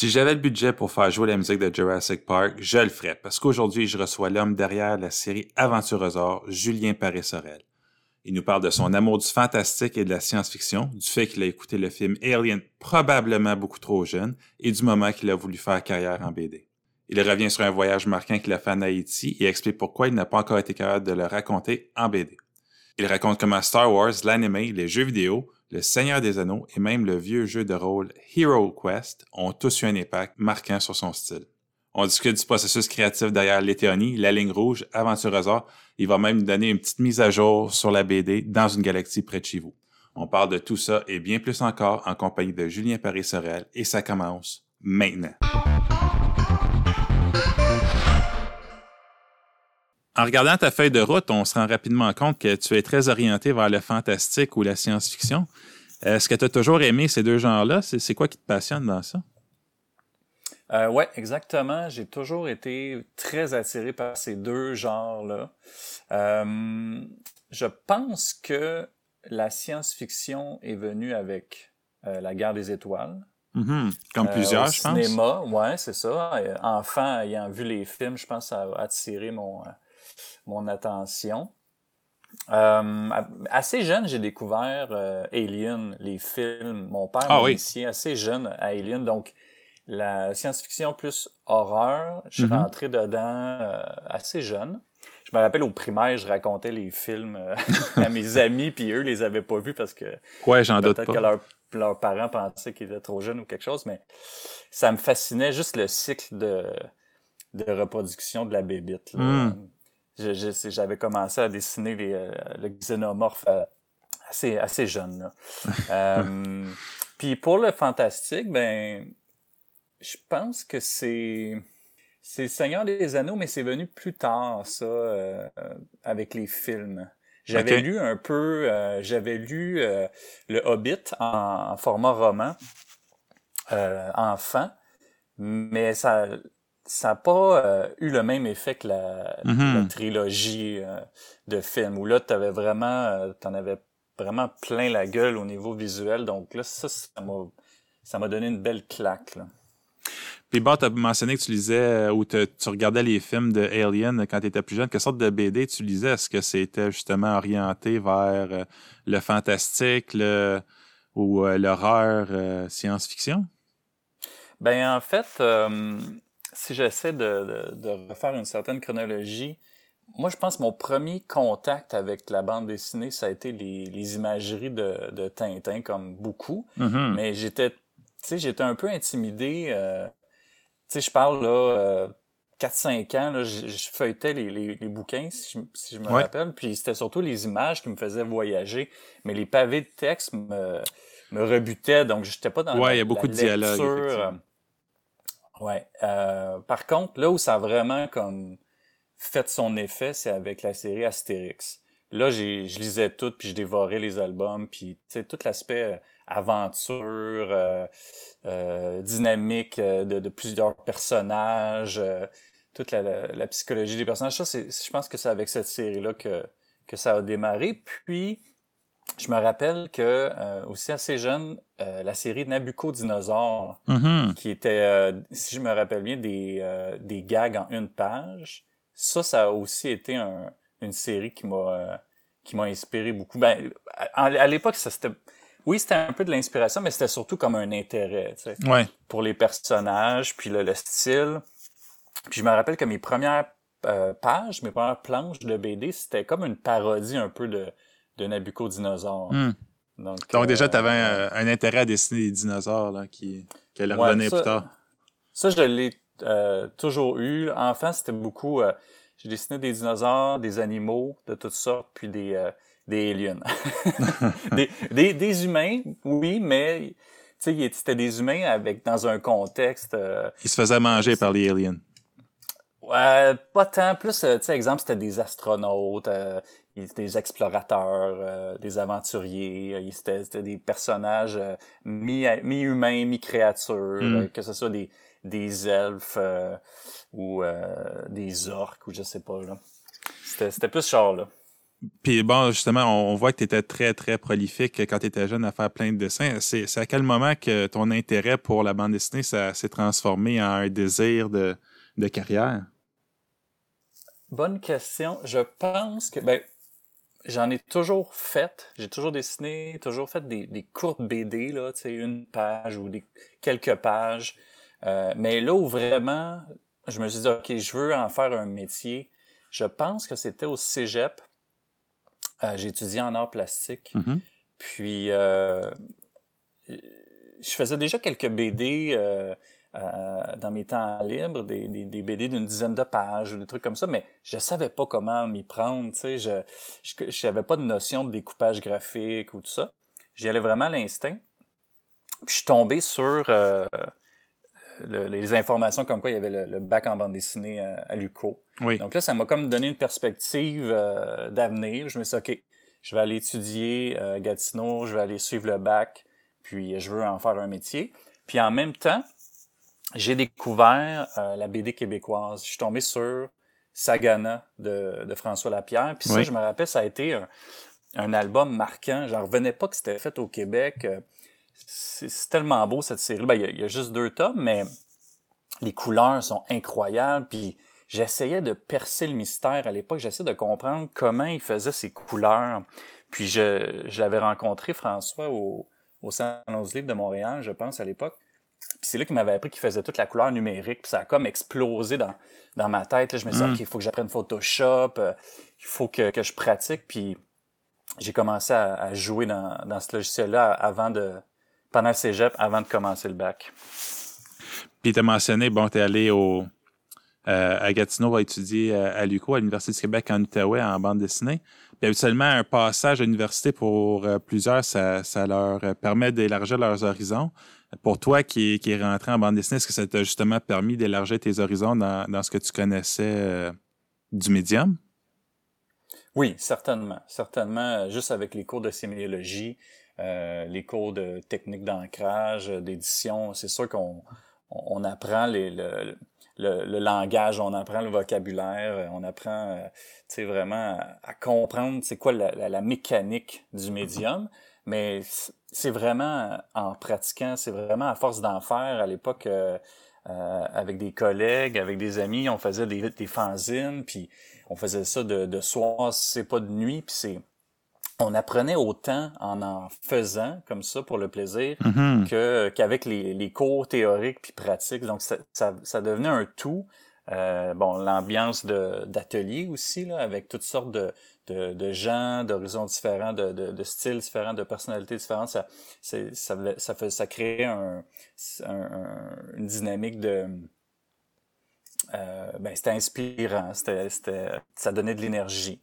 Si j'avais le budget pour faire jouer la musique de Jurassic Park, je le ferais, parce qu'aujourd'hui, je reçois l'homme derrière la série Aventurosaure, Julien Paré-Sorel. Il nous parle de son amour du fantastique et de la science-fiction, du fait qu'il a écouté le film Alien probablement beaucoup trop jeune et du moment qu'il a voulu faire carrière en BD. Il revient sur un voyage marquant qu'il a fait en Haïti et explique pourquoi il n'a pas encore été capable de le raconter en BD. Il raconte comment Star Wars, l'anime, les jeux vidéo, le Seigneur des Anneaux et même le vieux jeu de rôle Hero Quest ont tous eu un impact marquant sur son style. On discute du processus créatif derrière l'Éthéonie, la ligne rouge, Aventurosaur. Il va même nous donner une petite mise à jour sur la BD dans une galaxie près de chez vous. On parle de tout ça et bien plus encore en compagnie de Julien Paris-Sorel et ça commence maintenant. En regardant ta feuille de route, on se rend rapidement compte que tu es très orienté vers le fantastique ou la science-fiction. Est-ce que tu as toujours aimé ces deux genres-là? C'est quoi qui te passionne dans ça? Euh, oui, exactement. J'ai toujours été très attiré par ces deux genres-là. Euh, je pense que la science-fiction est venue avec euh, la guerre des étoiles. Mm-hmm. Comme euh, plusieurs, je pense. Cinéma, ouais, c'est ça. Enfant, ayant vu les films, je pense que ça a attiré mon mon attention. Euh, assez jeune, j'ai découvert euh, Alien, les films. Mon père ah, m'a initié assez jeune à Alien, donc la science-fiction plus horreur. Je suis mm-hmm. rentré dedans euh, assez jeune. Je me rappelle au primaire, je racontais les films à mes amis, puis eux les avaient pas vus parce que ouais, j'en doute pas. que leurs parents pensaient qu'ils étaient trop jeunes ou quelque chose, mais ça me fascinait juste le cycle de, de reproduction de la bébite. Là. Mm j'avais commencé à dessiner les, euh, le xénomorphe euh, assez, assez jeune. euh, puis pour le fantastique, ben, je pense que c'est c'est Seigneur des Anneaux, mais c'est venu plus tard, ça, euh, avec les films. J'avais lu un peu, j'avais lu Le Hobbit en, en format roman, enfant, mais ça, ça n'a pas euh, eu le même effet que la, mm-hmm. trilogie euh, de films, où là, tu avais vraiment, euh, t'en avais vraiment plein la gueule au niveau visuel. Donc là, ça, ça m'a donné une belle claque. Là. Puis bon, tu as mentionné que tu lisais ou tu regardais les films de Alien quand tu étais plus jeune. Quelle sorte de BD tu lisais? Est-ce que c'était justement orienté vers le fantastique le, ou l'horreur science-fiction? Ben en fait, si j'essaie de, de, refaire une certaine chronologie, moi, je pense que mon premier contact avec la bande dessinée, ça a été les, les imageries de, de Tintin, comme beaucoup. Mm-hmm. Mais j'étais, tu sais, j'étais un peu intimidé. Euh, tu sais, je parle là, euh, 4-5 ans, là, je, feuilletais les, les, les, bouquins, si je, si je me rappelle. Puis c'était surtout les images qui me faisaient voyager. Mais les pavés de texte me, me rebutaient, donc j'étais pas dans ouais, il y a beaucoup de dialogue. Ouais. Euh, par contre, là où ça a vraiment comme fait son effet, c'est avec la série Astérix. Là, j'ai, je lisais tout, puis je dévorais les albums, puis tu tout l'aspect euh, aventure, euh, euh, dynamique de, plusieurs personnages, toute la, la, psychologie des personnages. Ça, c'est, je pense que c'est avec cette série-là que, que ça a démarré. Puis, je me rappelle que euh, aussi assez jeune, euh, la série Nabucco Dinosaure, mm-hmm. qui était, euh, si je me rappelle bien, des, des gags en une page. Ça, ça a aussi été un, une série qui m'a qui m'a inspiré beaucoup. Ben, à, l'époque, ça c'était oui, c'était un peu de l'inspiration, mais c'était surtout comme un intérêt, tu sais, ouais. pour les personnages, puis le, le, style. Puis je me rappelle que mes premières pages, mes premières planches de BD, c'était comme une parodie un peu de de Nabucco dinosaure. Hmm. Donc, déjà, tu avais euh, un, intérêt à dessiner des dinosaures là, qui, qui allaient revenir plus tard. Ça, je l'ai euh, toujours eu. Enfant, c'était beaucoup... Euh, j'ai dessiné des dinosaures, des animaux de toutes sortes, puis des, des aliens. des, des, humains, oui, mais c'était des humains avec dans un contexte... Ils se faisaient manger par les aliens. Ouais, pas tant. Plus, tu sais, exemple, c'était des astronautes, des explorateurs, euh, des aventuriers, euh, c'était des personnages euh, mi-humains, mi-créatures, mm. que ce soit des, des elfes ou des orques ou je sais pas. C'était plus genre là. Puis bon, justement, on voit que tu étais très, très prolifique quand tu étais jeune à faire plein de dessins. C'est à quel moment que ton intérêt pour la bande dessinée s'est transformé en un désir de, de carrière? Bonne question. Je pense que ben, j'en ai toujours fait. J'ai toujours dessiné, toujours fait des, des courtes BD, là, tu sais, une page ou des, quelques pages. Euh, mais là où vraiment, je me suis dit, OK, je veux en faire un métier, je pense que c'était au cégep. Euh, j'ai étudié en art plastique. Mm-hmm. Puis, euh, je faisais déjà quelques BD euh, dans mes temps libres, des, des, des BD d'une dizaine de pages ou des trucs comme ça, mais je savais pas comment m'y prendre, tu sais, je, je, je pas de notion de découpage graphique ou tout ça. J'y allais vraiment à l'instinct. Puis je suis tombé sur euh, les informations comme quoi il y avait le, bac en bande dessinée à, à l'UCO. Oui. Donc là, ça m'a comme donné une perspective euh, d'avenir. Je me suis dit, OK, je vais aller étudier Gatineau, je vais aller suivre le bac, puis je veux en faire un métier. Puis en même temps, j'ai découvert euh, la BD québécoise. Je suis tombé sur Sagana de, de François Lapierre. Puis ça, je me rappelle, ça a été un, un album marquant. J'en revenais pas que c'était fait au Québec. Euh, c'est tellement beau cette série. Ben, il y, a juste deux tomes, mais les couleurs sont incroyables. Puis j'essayais de percer le mystère à l'époque. J'essayais de comprendre comment il faisait ces couleurs. Puis je, j'avais rencontré François au, au Salon de Montréal, je pense, à l'époque. Puis c'est là qu'il m'avait appris qu'il faisait toute la couleur numérique. Puis ça a comme explosé dans, dans ma tête. Là, je me suis dit, mm. OK, il faut que j'apprenne Photoshop, euh, il faut que, que je pratique. Puis j'ai commencé à, à, jouer dans, dans ce logiciel-là avant de pendant le cégep, avant de commencer le bac. Puis tu as mentionné, bon, tu es allé au, euh, à Gatineau à étudier à, l'UQUO, à l'Université du Québec en Outaouais en bande dessinée. Puis habituellement, un passage à l'université pour euh, plusieurs, ça, ça leur permet d'élargir leurs horizons. Pour toi qui, qui est rentré en bande dessinée, est-ce que ça t'a justement permis d'élargir tes horizons dans, dans, ce que tu connaissais euh, du médium? Oui, certainement. Certainement, juste avec les cours de sémiologie, euh, les cours de technique d'ancrage, d'édition, c'est sûr qu'on on apprend les, le, le, langage, on apprend le vocabulaire, on apprend euh, vraiment à, à comprendre c'est quoi la, la, la, mécanique du médium. Mais c'est vraiment en pratiquant, c'est vraiment à force d'en faire. À l'époque, euh, euh, avec des collègues, avec des amis, on faisait des, des fanzines, puis on faisait ça de, de soir, c'est pas de nuit, puis c'est on apprenait autant en en faisant comme ça pour le plaisir mm-hmm. que qu'avec les, les cours théoriques puis pratiques. Donc ça, ça, ça devenait un tout. Euh, bon, l'ambiance d'atelier aussi, là, avec toutes sortes de, de, de gens, d'horizons différents, de, de, de, styles différents, de personnalités différentes, ça, ça, ça, fait, ça crée un, un, une dynamique de... Euh, ben, c'était inspirant, c'était, ça donnait de l'énergie.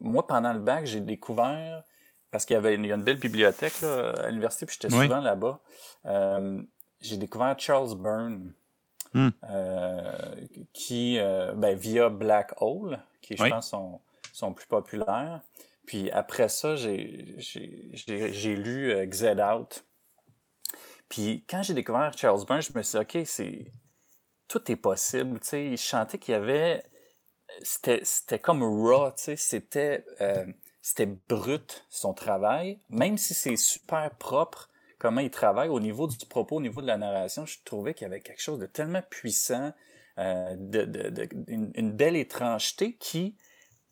Moi, pendant le bac, j'ai découvert, parce qu'il y avait il y a une belle bibliothèque là, à l'université, puis j'étais souvent là-bas, euh, j'ai découvert Charles Byrne. Mm. Euh, qui, ben, via Black Hole, qui je pense sont, sont plus populaires. Puis après ça, j'ai, lu euh, Xed Out. Puis quand j'ai découvert Charles Burns, je me suis dit, OK, tout est possible. Sais, il chantait qu'il y avait... C'était, comme raw, c'était, euh, brut, son travail. Même si c'est super propre, comment il travaille au niveau du propos, au niveau de la narration, je trouvais qu'il y avait quelque chose de tellement puissant, euh, de, de, une, belle étrangeté qui,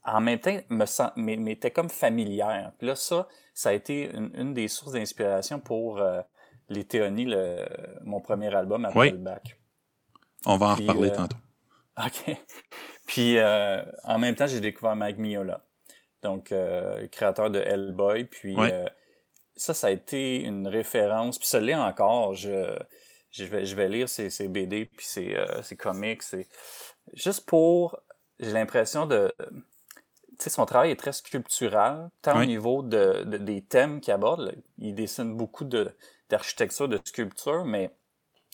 en même temps, me m'était comme familière. Puis là, ça, ça a été une, une des sources d'inspiration pour euh, les Théonies, le, mon premier album après oui. le bac. On va en Puis, reparler euh, tantôt. OK. Puis, euh, en même temps, j'ai découvert Mike Miola, donc créateur de Hellboy. Puis, oui ça, ça a été une référence. Puis ça l'est encore. Je, je, vais, je vais lire ses, ses BD, puis ses, euh, ses comics. Juste pour... J'ai l'impression de... Son travail est très sculptural, tant oui. au niveau de, de, des thèmes qu'il aborde. Il dessine beaucoup d'architecture, de, de sculpture, mais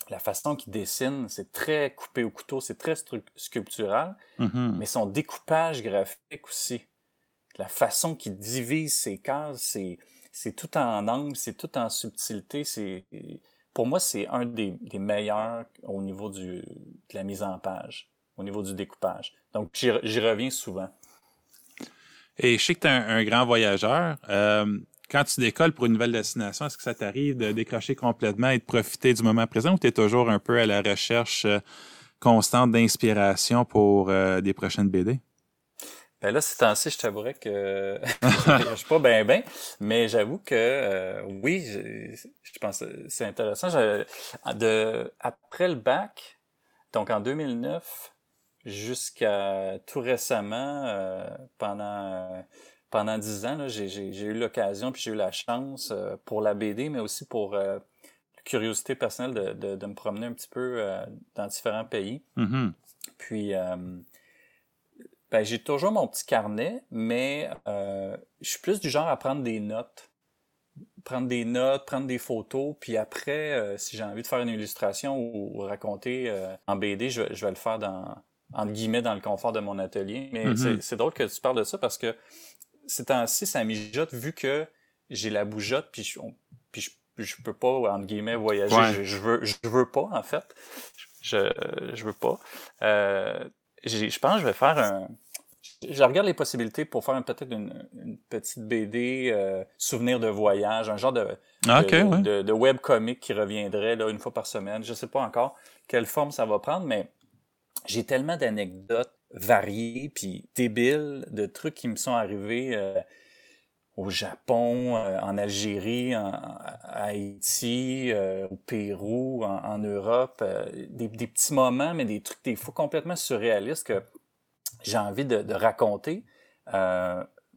la façon qu'il dessine, c'est très coupé au couteau, c'est très sculptural, mm -hmm. mais son découpage graphique aussi. La façon qu'il divise ses cases, c'est c'est tout en angle, c'est tout en subtilité. C'est pour moi c'est un des, des, meilleurs au niveau du, de la mise en page, au niveau du découpage. Donc j'y reviens souvent. Et je sais que tu es un, grand voyageur. Euh, quand tu décolles pour une nouvelle destination, est-ce que ça t'arrive de décrocher complètement et de profiter du moment présent ou tu es toujours un peu à la recherche euh, constante d'inspiration pour euh, des prochaines BD? Ben là, ces temps-ci, je t'avouerais que je suis pas bien bien, mais j'avoue que oui, je, je pense c'est intéressant. de, après le bac, donc en 2009, jusqu'à tout récemment, euh, pendant pendant dix ans, j'ai eu l'occasion puis j'ai eu la chance euh, pour la BD, mais aussi pour curiosité personnelle de, de, de, me promener un petit peu dans différents pays. Mm-hmm. Puis ben, j'ai toujours mon petit carnet, mais euh, je suis plus du genre à prendre des notes. Prendre des notes, prendre des photos, puis après, euh, si j'ai envie de faire une illustration ou, raconter euh, en BD, je, vais le faire dans, entre guillemets, dans le confort de mon atelier. Mais mm-hmm. c'est drôle que tu parles de ça parce que ces temps-ci, ça mijote vu que j'ai la bougeotte, puis je, puis je, peux pas, entre guillemets, voyager. Je, veux, je veux pas, en fait. Je, je veux pas. Euh, je pense que je vais faire un. Je regarde les possibilités pour faire peut-être une, petite BD euh, souvenir de voyage, un genre de, ah, de, de, web comic qui reviendrait là, une fois par semaine. Je sais pas encore quelle forme ça va prendre, mais j'ai tellement d'anecdotes variées puis débiles de trucs qui me sont arrivés euh, au Japon, euh, en Algérie, en, Haïti, euh, au Pérou, en, Europe, des, petits moments, mais des trucs des fois complètement surréalistes que j'ai envie de, raconter.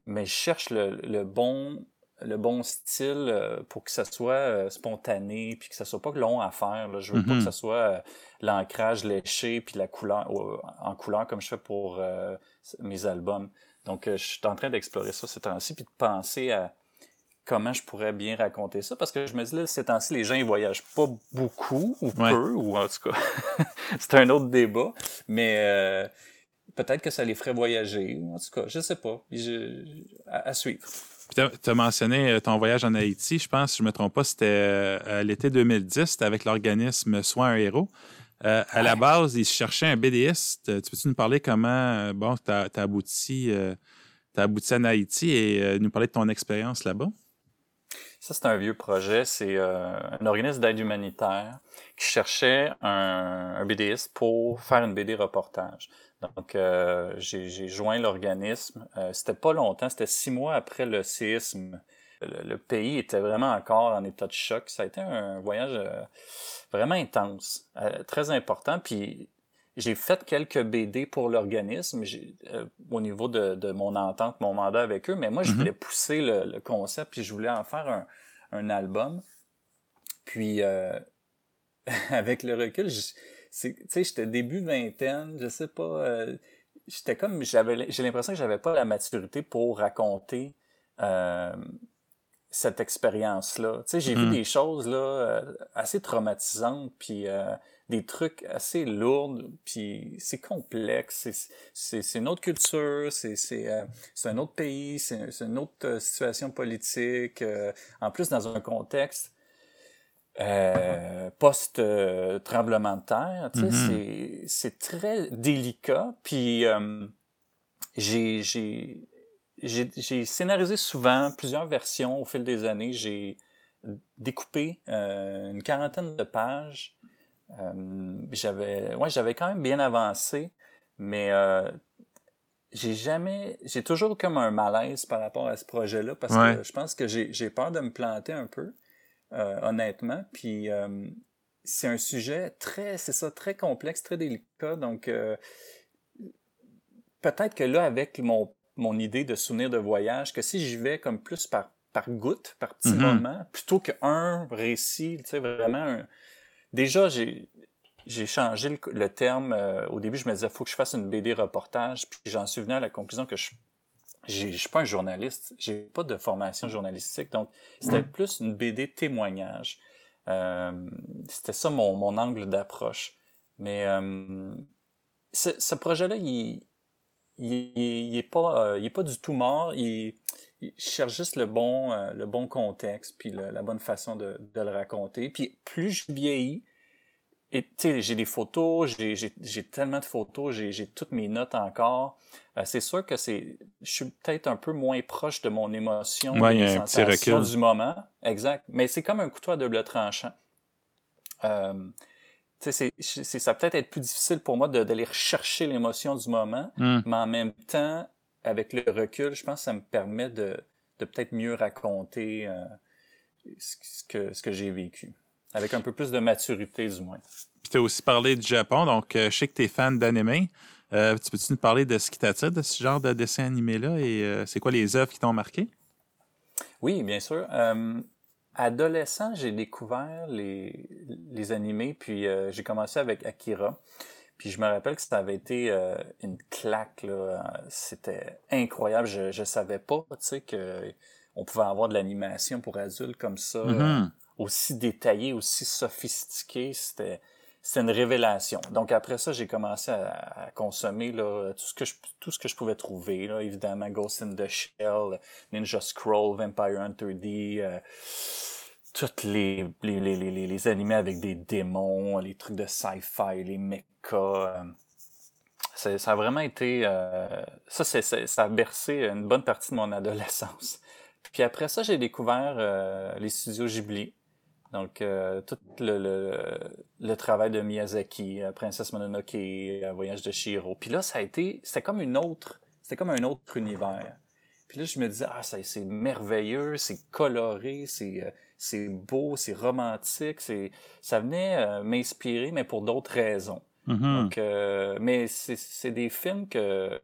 mais je cherche le, bon le bon style pour que ça soit spontané puis que ça soit pas long à faire là. je veux pas que mm-hmm. ça soit l'ancrage léché puis la couleur en couleur comme je fais pour mes albums donc, euh, je suis en train d'explorer ça ces temps-ci, puis de penser à comment je pourrais bien raconter ça, parce que je me dis, là, ces temps-ci, les gens, ils voyagent pas beaucoup, ou peu, ou en tout cas, c'est un autre débat, mais euh, peut-être que ça les ferait voyager, ou en tout cas, je sais pas, à, suivre. Tu as mentionné euh, ton voyage en Haïti, je pense, si je me trompe pas, c'était l'été 2010, c'était avec l'organisme Soin un héros. Euh, à la base, ils cherchaient un BDiste. Tu peux-tu nous parler comment euh, bon, tu as, abouti, euh, abouti en Haïti et nous parler de ton expérience là-bas? Ça, c'est un vieux projet. C'est un organisme d'aide humanitaire qui cherchait un, un, BDiste pour faire une BD reportage. Donc, j'ai joint l'organisme. c'était pas longtemps, c'était six mois après le séisme. le, pays était vraiment encore en état de choc. Ça a été un voyage vraiment intense, euh, très important. Puis j'ai fait quelques BD pour l'organisme euh, au niveau de, mon entente, mon mandat avec eux, mais moi, je mm-hmm. voulais pousser le, concept, puis je voulais en faire un, album. Puis, euh, avec le recul, tu sais, j'étais début vingtaine, je sais pas, j'étais comme, j'avais, j'ai l'impression que j'avais pas la maturité pour raconter cette expérience-là. Tu sais, j'ai vu mm. des choses là euh, assez traumatisantes, puis euh, des trucs assez lourds, puis c'est complexe. C'est une autre culture, c'est euh, c'est un autre pays, c'est une autre situation politique. en plus, dans un contexte post tremblement de terre, tu sais, mm-hmm. c'est très délicat. Puis j'ai j'ai scénarisé souvent plusieurs versions au fil des années. J'ai découpé euh, une quarantaine de pages. Euh, j'avais, ouais, j'avais quand même bien avancé, mais euh, j'ai jamais, j'ai toujours comme un malaise par rapport à ce projet-là parce que je pense que j'ai peur de me planter un peu, honnêtement. Puis c'est un sujet très, c'est ça, très complexe, très délicat. Donc peut-être que là, avec mon mon idée de souvenir de voyage que si j'y vais comme plus par, par goutte, par petits mm-hmm. moments, plutôt qu'un récit, tu sais, vraiment Déjà, j'ai, j'ai changé le, terme. Euh, au début, je me disais, faut que je fasse une BD reportage, puis j'en suis venu à la conclusion que je je suis pas un journaliste, j'ai pas de formation journalistique, donc c'était mm. plus une BD témoignage. Euh, c'était ça mon, mon angle d'approche. Mais euh, ce, projet-là, il, il, il est pas euh, il est pas du tout mort il, cherche juste le bon euh, le bon contexte puis la bonne façon de, de, le raconter puis plus je vieillis et tu sais, j'ai des photos, j'ai tellement de photos, j'ai toutes mes notes encore. Euh, c'est sûr que c'est, je suis peut-être un peu moins proche de mon émotion, ouais, de mes sensations du moment. Exact. Mais c'est comme un couteau à double tranchant. Euh, c'est, ça peut-être être plus difficile pour moi d'aller rechercher l'émotion du moment, hmm. mais en même temps, avec le recul, je pense que ça me permet de, de peut-être mieux raconter euh, ce que, ce que j'ai vécu. Avec un peu plus de maturité, du moins. Puis tu as aussi parlé du Japon, donc euh, je sais que tu es fan d'anime. Euh, tu peux-tu nous parler de ce qui t'attire de ce genre de dessin animé-là et euh, c'est quoi les œuvres qui t'ont marqué? Oui, bien sûr. adolescent, j'ai découvert les, les animés, puis j'ai commencé avec Akira. Puis je me rappelle que ça avait été une claque. C'était incroyable. Je ne savais pas tu sais, qu'on pouvait avoir de l'animation pour adultes comme ça. Mm-hmm aussi détaillé, aussi sophistiqué, c'était c'était une révélation. Donc après ça, j'ai commencé à, consommer tout ce que je tout ce que je pouvais trouver là, évidemment Ghost in the Shell, Ninja Scroll, Vampire Hunter D, euh, toutes les les, les, les les animés avec des démons, les trucs de sci-fi, les mechas. Euh, ça a vraiment été euh, ça ça a bercé une bonne partie de mon adolescence. Puis après ça, j'ai découvert euh, les studios Ghibli. Donc, euh, tout le, le, le, travail de Miyazaki, euh, Princesse Mononoke, euh, Voyage de Shiro. Puis là, ça a été, c'était comme une autre, c'était comme un autre univers. Puis là, je me disais, ah, c'est merveilleux, c'est coloré, c'est c'est beau, c'est romantique, c'est ça venait m'inspirer, mais pour d'autres raisons. Mm-hmm. Donc, mais c'est des films que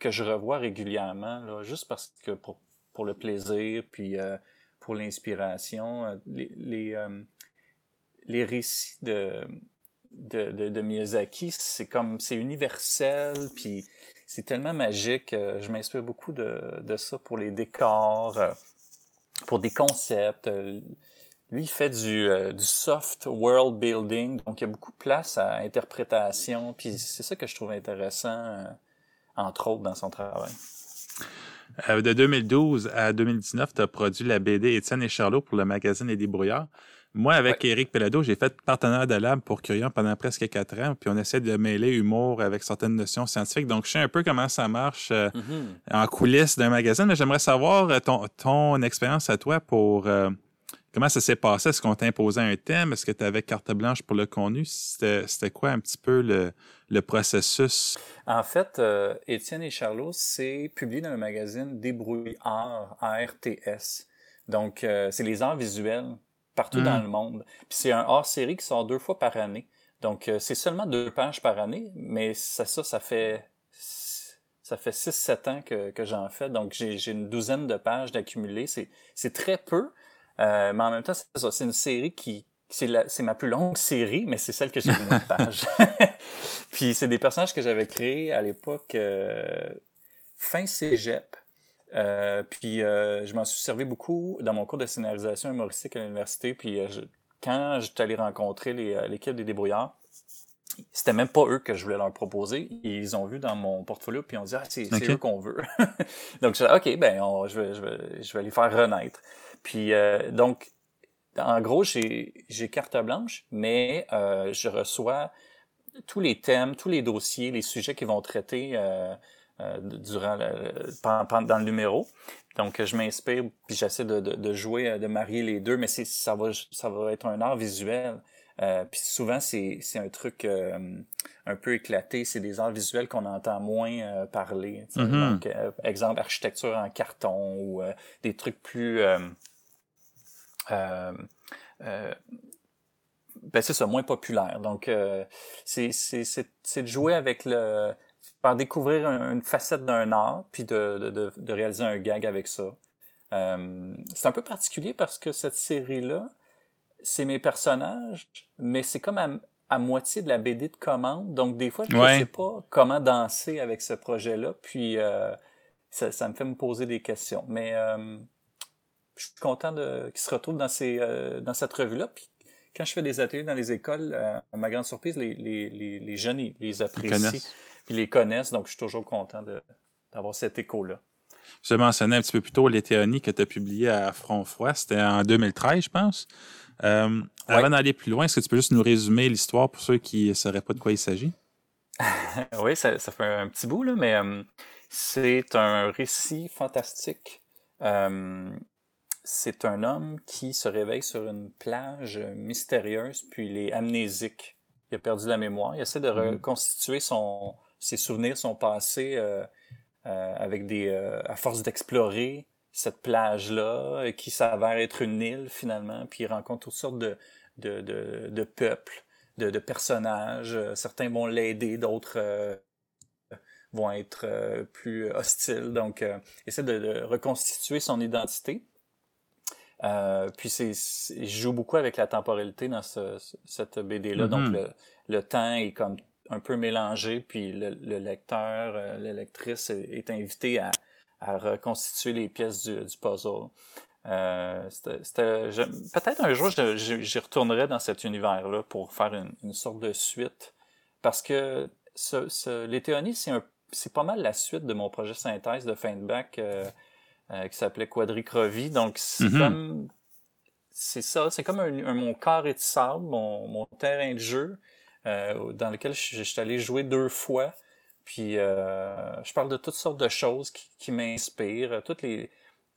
que je revois régulièrement, là, juste parce que pour pour le plaisir, puis pour l'inspiration. Euh, les, les, euh, les, récits de, de, Miyazaki, c'est comme, c'est universel, puis c'est tellement magique. Euh, je m'inspire beaucoup de, de ça pour les décors, pour des concepts. Lui, il fait du, du soft world building, donc il y a beaucoup de place à interprétation, puis c'est ça que je trouve intéressant, entre autres, dans son travail. Euh, de 2012 à 2019, tu as produit la BD Étienne et Charlot pour le magazine Les Débrouillards. Moi, avec Eric Pelado, j'ai fait partenaire de lab pour Curion pendant presque quatre ans, puis on essaie de mêler humour avec certaines notions scientifiques. Donc, je sais un peu comment ça marche euh, mm-hmm. en coulisses d'un magazine, mais j'aimerais savoir euh, ton, ton expérience à toi pour comment ça s'est passé? Est-ce qu'on t'a imposé un thème? Est-ce que tu avais carte blanche pour le contenu? C'était quoi un petit peu le, le processus? En fait, euh, Étienne et Charlot, c'est publié dans le magazine Débrouille Art, ARTS. Donc, euh, c'est les arts visuels partout dans hmm. le monde. Puis c'est un hors-série qui sort deux fois par année. Donc, euh, c'est seulement deux pages par année, mais ça, ça, ça fait ça fait 6-7 ans que, que j'en fais, donc j'ai une douzaine de pages d'accumuler. C'est très peu, mais en même temps, c'est ça. C'est une série qui, c'est ma plus longue série, mais c'est celle que j'ai le moins de pages. Puis c'est des personnages que j'avais créés à l'époque euh, fin cégep. Euh, puis euh, je m'en suis servi beaucoup dans mon cours de scénarisation humoristique à l'université. Puis euh, je, quand j'étais allé rencontrer l'équipe des débrouillards, c'était même pas eux que je voulais leur proposer. Ils ont vu dans mon portfolio puis ils ont dit ah c'est eux qu'on veut. donc je ok ben je vais je vais je vais les faire renaître. Puis donc en gros, j'ai carte blanche, mais euh, je reçois tous les thèmes, tous les dossiers, les sujets qui vont traiter euh, euh, durant le, dans le numéro. Donc, je m'inspire, puis j'essaie de, de, de, jouer, de marier les deux, mais ça va, ça va être un art visuel. Euh, puis souvent, c'est un truc un peu éclaté. C'est des arts visuels qu'on entend moins parler. Mm-hmm. Donc, exemple, architecture en carton ou des trucs plus euh, euh, ben c'est ça, moins populaire. Donc, euh, c'est de jouer avec le... par découvrir une facette d'un art, puis de, de, de, réaliser un gag avec ça. Euh, c'est un peu particulier parce que cette série-là, c'est mes personnages, mais c'est comme à, à, moitié de la BD de commande. Donc, des fois, je ne sais pas comment danser avec ce projet-là, puis euh, ça, ça, me fait me poser des questions. Mais je suis content de qu'ils se retrouvent dans ces euh, dans cette revue-là. Puis quand je fais des ateliers dans les écoles, euh, à ma grande surprise, les, les, les, les jeunes ils les apprécient, puis les connaissent. Donc je suis toujours content de d'avoir cet écho-là. Je mentionnais un petit peu plus tôt les théonies que tu as publiées à Front Froid. C'était en 2013, je pense. Euh, avant d'aller plus loin, est-ce que tu peux juste nous résumer l'histoire pour ceux qui ne sauraient pas de quoi il s'agit? oui, ça, fait un petit bout, là, mais euh, c'est un récit fantastique. Euh, c'est un homme qui se réveille sur une plage mystérieuse, puis il est amnésique. Il a perdu la mémoire. Il essaie de mm-hmm. reconstituer son, ses souvenirs, son passé, euh, avec des, à force d'explorer cette plage-là, qui s'avère être une île finalement, puis il rencontre toutes sortes de, de, de, de peuples de, personnages. Euh, certains vont l'aider, d'autres euh, vont être euh, plus hostiles. Donc, euh, essaie de, reconstituer son identité. Puis c'est, je joue beaucoup avec la temporalité dans cette BD-là. Donc, mm-hmm. le, temps est comme un peu mélangé, puis le, lecteur, la lectrice est, invité à, reconstituer les pièces du, du puzzle. Euh, peut-être un jour, j'y retournerai dans cet univers-là pour faire une, sorte de suite. Parce que ce, ce, les théonies, c'est pas mal la suite de mon projet synthèse de fin de bac euh, euh, qui s'appelait Quadricrovie. Donc, c'est mm-hmm. comme. C'est ça, c'est comme un, mon carré de sable, mon, mon terrain de jeu, dans lequel je, suis allé jouer deux fois. Puis, je parle de toutes sortes de choses qui, qui m'inspirent. Toutes les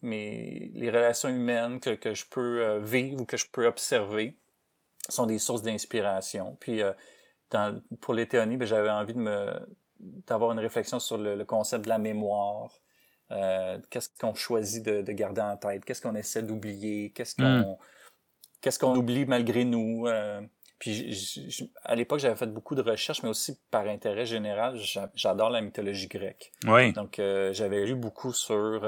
mais les relations humaines que, que je peux euh, vivre ou que je peux observer sont des sources d'inspiration. Puis euh, dans, pour les ben, j'avais envie de me d'avoir une réflexion sur le, concept de la mémoire. Euh, qu'est-ce qu'on choisit de, de, garder en tête? Qu'est-ce qu'on essaie d'oublier? Qu'est-ce hmm. qu'on qu'est-ce qu'on oublie malgré nous? Euh, puis à l'époque, j'avais fait beaucoup de recherches, mais aussi par intérêt général, j'adore la mythologie grecque. Oui. Donc j'avais lu beaucoup sur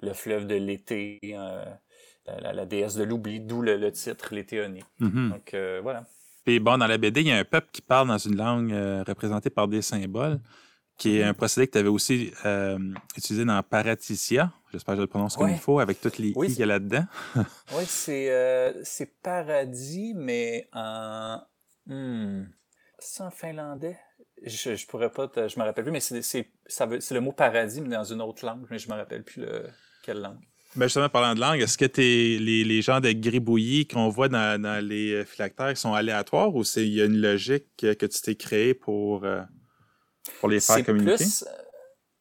le fleuve de l'été, euh, la, déesse de l'oubli, d'où le, titre, l'étéonie. Mm-hmm. Donc euh, voilà. Puis bon, dans la BD, il y a un peuple qui parle dans une langue euh, représentée par des symboles, qui est un procédé que tu avais aussi utilisé dans Paraticia. J'espère que je le prononce comme il faut, avec toutes les oui, i qu'il y a là-dedans. oui, c'est, c'est paradis, mais en. Hmm, c'est en finlandais? Je, je pourrais pas, je me rappelle plus, mais c'est, c'est, ça veut, c'est le mot paradis, mais dans une autre langue, mais je me rappelle plus le. Quelle langue? Ben justement, parlant de langue, est-ce que es, les, les gens de gribouillis qu'on voit dans, dans, les euh, phylactères sont aléatoires ou il y a une logique que, tu t'es créée pour, euh, pour les faire communiquer? Plus, euh,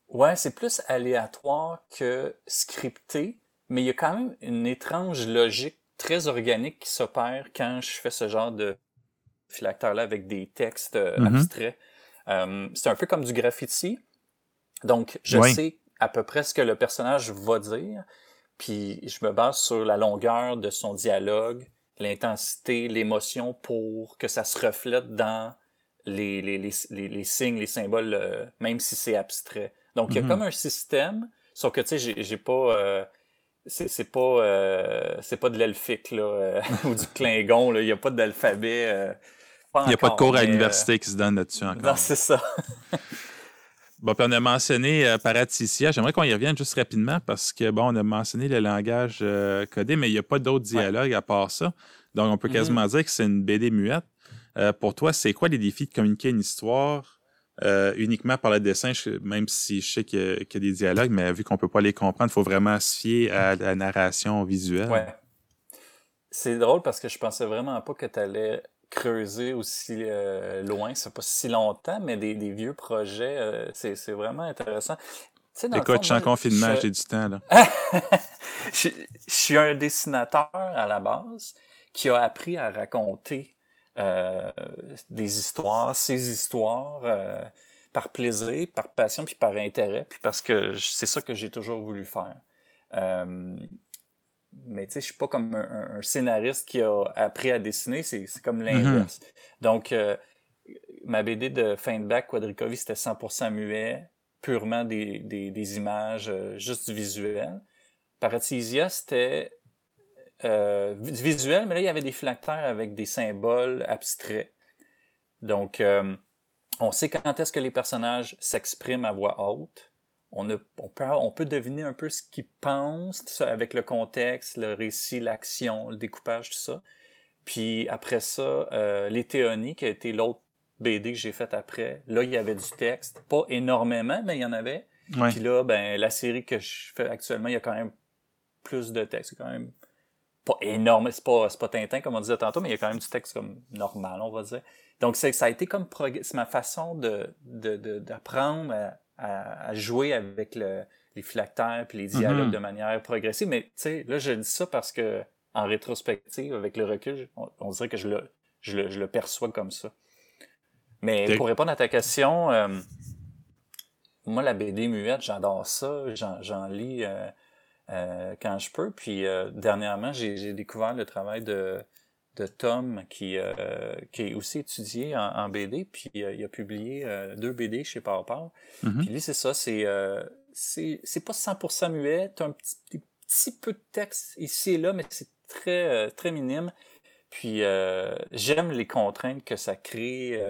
ouais, c'est plus aléatoire que scripté, mais il y a quand même une étrange logique très organique qui s'opère quand je fais ce genre de phylactère-là avec des textes mm-hmm. abstraits. c'est un peu comme du graffiti. Donc, je sais à peu près ce que le personnage va dire, puis je me base sur la longueur de son dialogue, l'intensité, l'émotion pour que ça se reflète dans les, les, les, les signes, les symboles, euh, même si c'est abstrait. Donc, il y a mhm. comme un système, sauf que, tu sais, j'ai pas... Euh, c'est pas euh, c'est pas de l'elfique là ou du klingon là il y a pas d'alphabet il n'y a pas de cours à l'université qui se donne là-dessus encore non c'est ça Bon, puis on a mentionné euh, Paraticia. J'aimerais qu'on y revienne juste rapidement parce que, bon, on a mentionné le langage euh, codé, mais il n'y a pas d'autres dialogues à part ça. Donc, on peut mm-hmm. quasiment dire que c'est une BD muette. Euh, pour toi, c'est quoi les défis de communiquer une histoire uniquement par le dessin, même si je sais qu'il y, a des dialogues, mais vu qu'on peut pas les comprendre, il faut vraiment se fier à la narration visuelle. Ouais. C'est drôle parce que je pensais vraiment pas que tu allais creuser aussi euh, loin, c'est pas si longtemps, mais des, des vieux projets, euh, c'est, c'est vraiment intéressant. Écoute, je suis en confinement, j'ai du temps. Là. je, suis un dessinateur à la base qui a appris à raconter euh, des histoires, ses histoires, par plaisir, par passion, puis par intérêt, puis parce que c'est ça que j'ai toujours voulu faire mais tu sais, je suis pas comme un, scénariste qui a appris à dessiner, c'est comme l'inverse. Mm-hmm. Donc, euh, ma BD de fin de bac, Quadricovie, c'était 100% muet, purement des, des, des images, euh, juste du visuel. Paratisia, c'était euh, visuel, mais là, il y avait des phylactères avec des symboles abstraits. Donc, on sait quand est-ce que les personnages s'expriment à voix haute on, on, peut, deviner un peu ce qu'ils pensent avec le contexte, le récit, l'action, le découpage, tout ça. Puis après ça, euh, les Théonies, qui a été l'autre BD que j'ai fait après, là, il y avait du texte. Pas énormément, mais il y en avait. Puis là, ben, la série que je fais actuellement, il y a quand même plus de texte. Quand même pas énorme, c'est pas, pas Tintin comme on disait tantôt, mais il y a quand même du texte comme normal, on va dire. Donc c'est ça a été comme c'est ma façon de d'apprendre à, à, jouer avec le, les phylactères puis les dialogues mm-hmm. de manière progressive. Mais tu sais, là je dis ça parce que en rétrospective, avec le recul, on, dirait que je le, je le, je le perçois comme ça. Mais pour répondre à ta question, euh, moi la BD muette, j'adore ça, j'en lis. Euh, euh, quand je peux. Puis euh, dernièrement, j'ai découvert le travail de, de Tom qui, euh, qui est aussi étudié en, BD, puis il a publié deux BD chez Power mm-hmm. Puis lui, c'est ça, c'est c'est pas 100% muet, t'as un petit, peu de texte ici et là, mais c'est très très minime. Puis j'aime les contraintes que ça crée.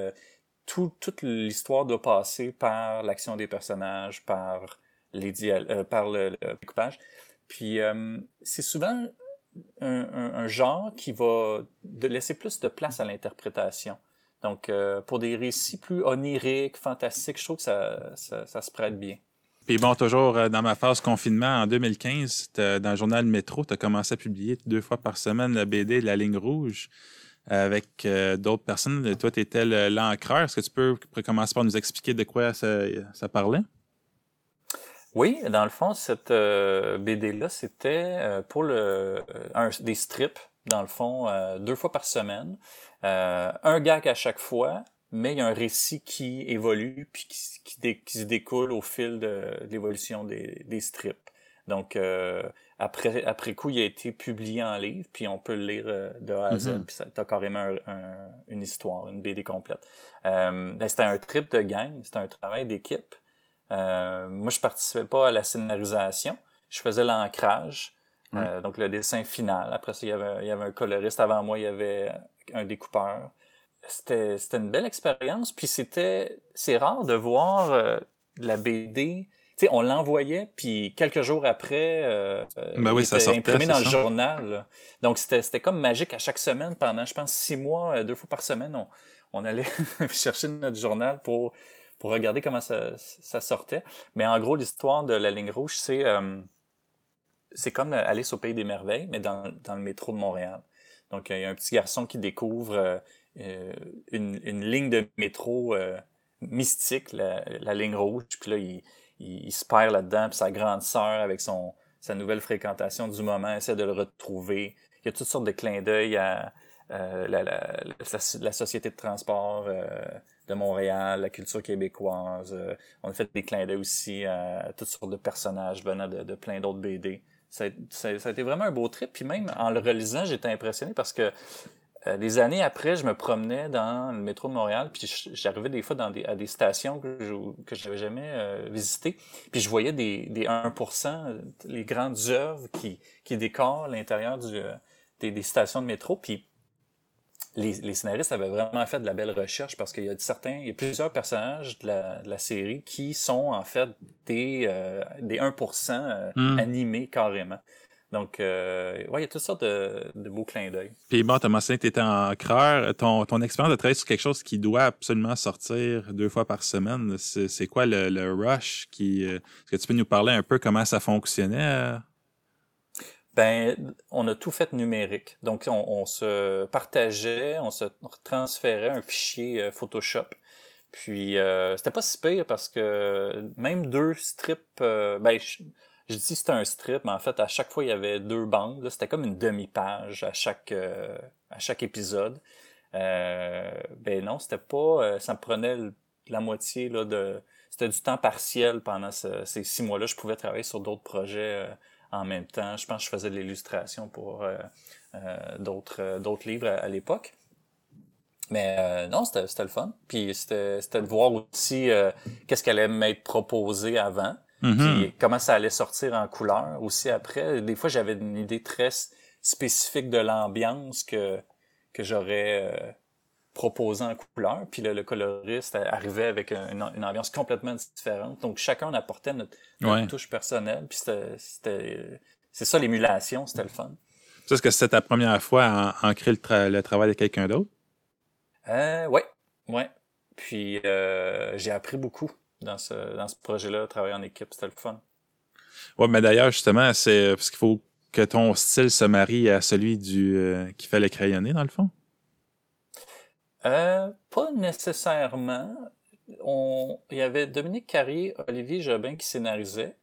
Tout, toute l'histoire doit passer par l'action des personnages, par les par le, le, découpage. Puis euh, c'est souvent un, genre qui va de laisser plus de place à l'interprétation. Donc, euh, pour des récits plus oniriques, fantastiques, je trouve que ça, ça, se prête bien. Puis bon, toujours euh, dans ma phase confinement, en 2015, dans le journal Métro, tu as commencé à publier deux fois par semaine la BD La ligne rouge avec d'autres personnes. Toi, tu étais l'encreur. Est-ce que tu peux commencer par nous expliquer de quoi ça, ça parlait? Oui, dans le fond, cette euh, BD-là, c'était euh, pour le euh, un, des strips, dans le fond, deux fois par semaine. un gag à chaque fois, mais il y a un récit qui évolue puis qui, qui, se découle au fil de, l'évolution des, des, strips. Donc, après, après coup, il a été publié en livre, puis on peut le lire de A à Z, mm-hmm. puis ça as carrément une histoire, une BD complète. Ben, c'était un trip de gang, c'était un travail d'équipe. Euh, moi, je participais pas à la scénarisation. Je faisais l'ancrage, euh, donc le dessin final. Après ça, il y, avait, il y avait un coloriste. Avant moi, il y avait un découpeur. C'était, c'était une belle expérience. Puis c'était, c'est rare de voir euh, la BD. Tu sais, on l'envoyait, puis quelques jours après, ben oui, ça sortait, imprimé dans le journal. Donc c'était, c'était comme magique à chaque semaine pendant, je pense, six mois, deux fois par semaine, on, on allait chercher notre journal pour pour regarder comment ça, ça sortait. Mais en gros, l'histoire de la ligne rouge, c'est euh, comme Alice au pays des merveilles, mais dans, dans le métro de Montréal. Donc, il y a un petit garçon qui découvre euh, euh, une, une, ligne de métro mystique, la, la, ligne rouge. Puis là, il, il, se perd là-dedans. Puis sa grande sœur, avec son sa nouvelle fréquentation du moment, essaie de le retrouver. Il y a toutes sortes de clins d'œil à la, la, la, société de transport de Montréal, la culture québécoise. Euh, on a fait des clins d'œil aussi à toutes sortes de personnages venant de, plein d'autres BD. Ça, ça, a été vraiment un beau trip. Puis même en le relisant, j'étais impressionné parce que euh, des années après, je me promenais dans le métro de Montréal, puis j'arrivais des fois dans des, à des stations que je que jamais euh, visitées, puis je voyais des, des 1%, les grandes œuvres qui, qui décorent l'intérieur du, des, des, stations de métro, puis les, scénaristes avaient vraiment fait de la belle recherche parce qu'il y a certains, il y a plusieurs personnages de la, de la série qui sont en fait des, euh, des 1% euh, hmm. animés carrément. Donc, euh, ouais, il y a toutes sortes de, de beaux clins d'œil. Puis bon, tu as mentionné que tu étais en creur. Ton, ton expérience de travailler sur quelque chose qui doit absolument sortir deux fois par semaine, c'est quoi le, le rush qui. Est-ce que tu peux nous parler un peu comment ça fonctionnait? Ben, on a tout fait numérique. Donc, on, se partageait, on se transférait un fichier euh, Photoshop. Puis, euh, c'était pas si pire parce que même deux strips, euh, ben, je, dis dis c'était un strip, mais en fait, à chaque fois, il y avait deux bandes. C'était comme une demi-page à chaque à chaque épisode. ben non, c'était pas... ça me prenait la moitié là, de... C'était du temps partiel pendant ces six mois-là. Je pouvais travailler sur d'autres projets en même temps. Je pense que je faisais de l'illustration pour euh, euh, d'autres euh, d'autres livres à, l'époque. Mais non, c'était le fun. Puis c'était de voir aussi qu'est-ce qu'elle allait m'être proposé avant. Mm-hmm. Puis comment ça allait sortir en couleur aussi après. Des fois, j'avais une idée très spécifique de l'ambiance que, que j'aurais proposé en couleur, puis le, coloriste arrivait avec une, ambiance complètement différente. Donc chacun apportait notre, touche personnelle, puis c'était c'est ça l'émulation, c'était le fun. Est-ce que c'était ta première fois à ancrer le, le travail de quelqu'un d'autre? Euh, ouais, ouais. Puis euh, j'ai appris beaucoup dans ce, dans ce projet-là, travailler en équipe, c'était le fun. Ouais, mais d'ailleurs, justement, c'est parce qu'il faut que ton style se marie à celui du euh, qui fait le crayonné, dans le fond? Euh, pas nécessairement. On, il y avait Dominique Carrier, Olivier Jobin qui scénarisait,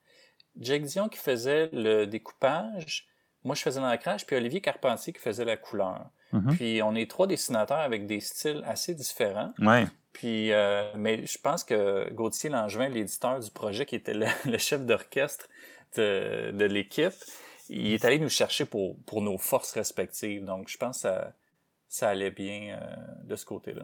Jake Dion qui faisait le découpage, moi je faisais l'ancrage, puis Olivier Carpentier qui faisait la couleur. Mhm. Puis on est trois dessinateurs avec des styles assez différents. Ouais. Puis, euh, mais je pense que Gauthier Langevin, l'éditeur du projet, qui était le, le chef d'orchestre de, de l'équipe, il est allé nous chercher pour, pour nos forces respectives. Donc, je pense que ça, ça allait bien euh, de ce côté-là.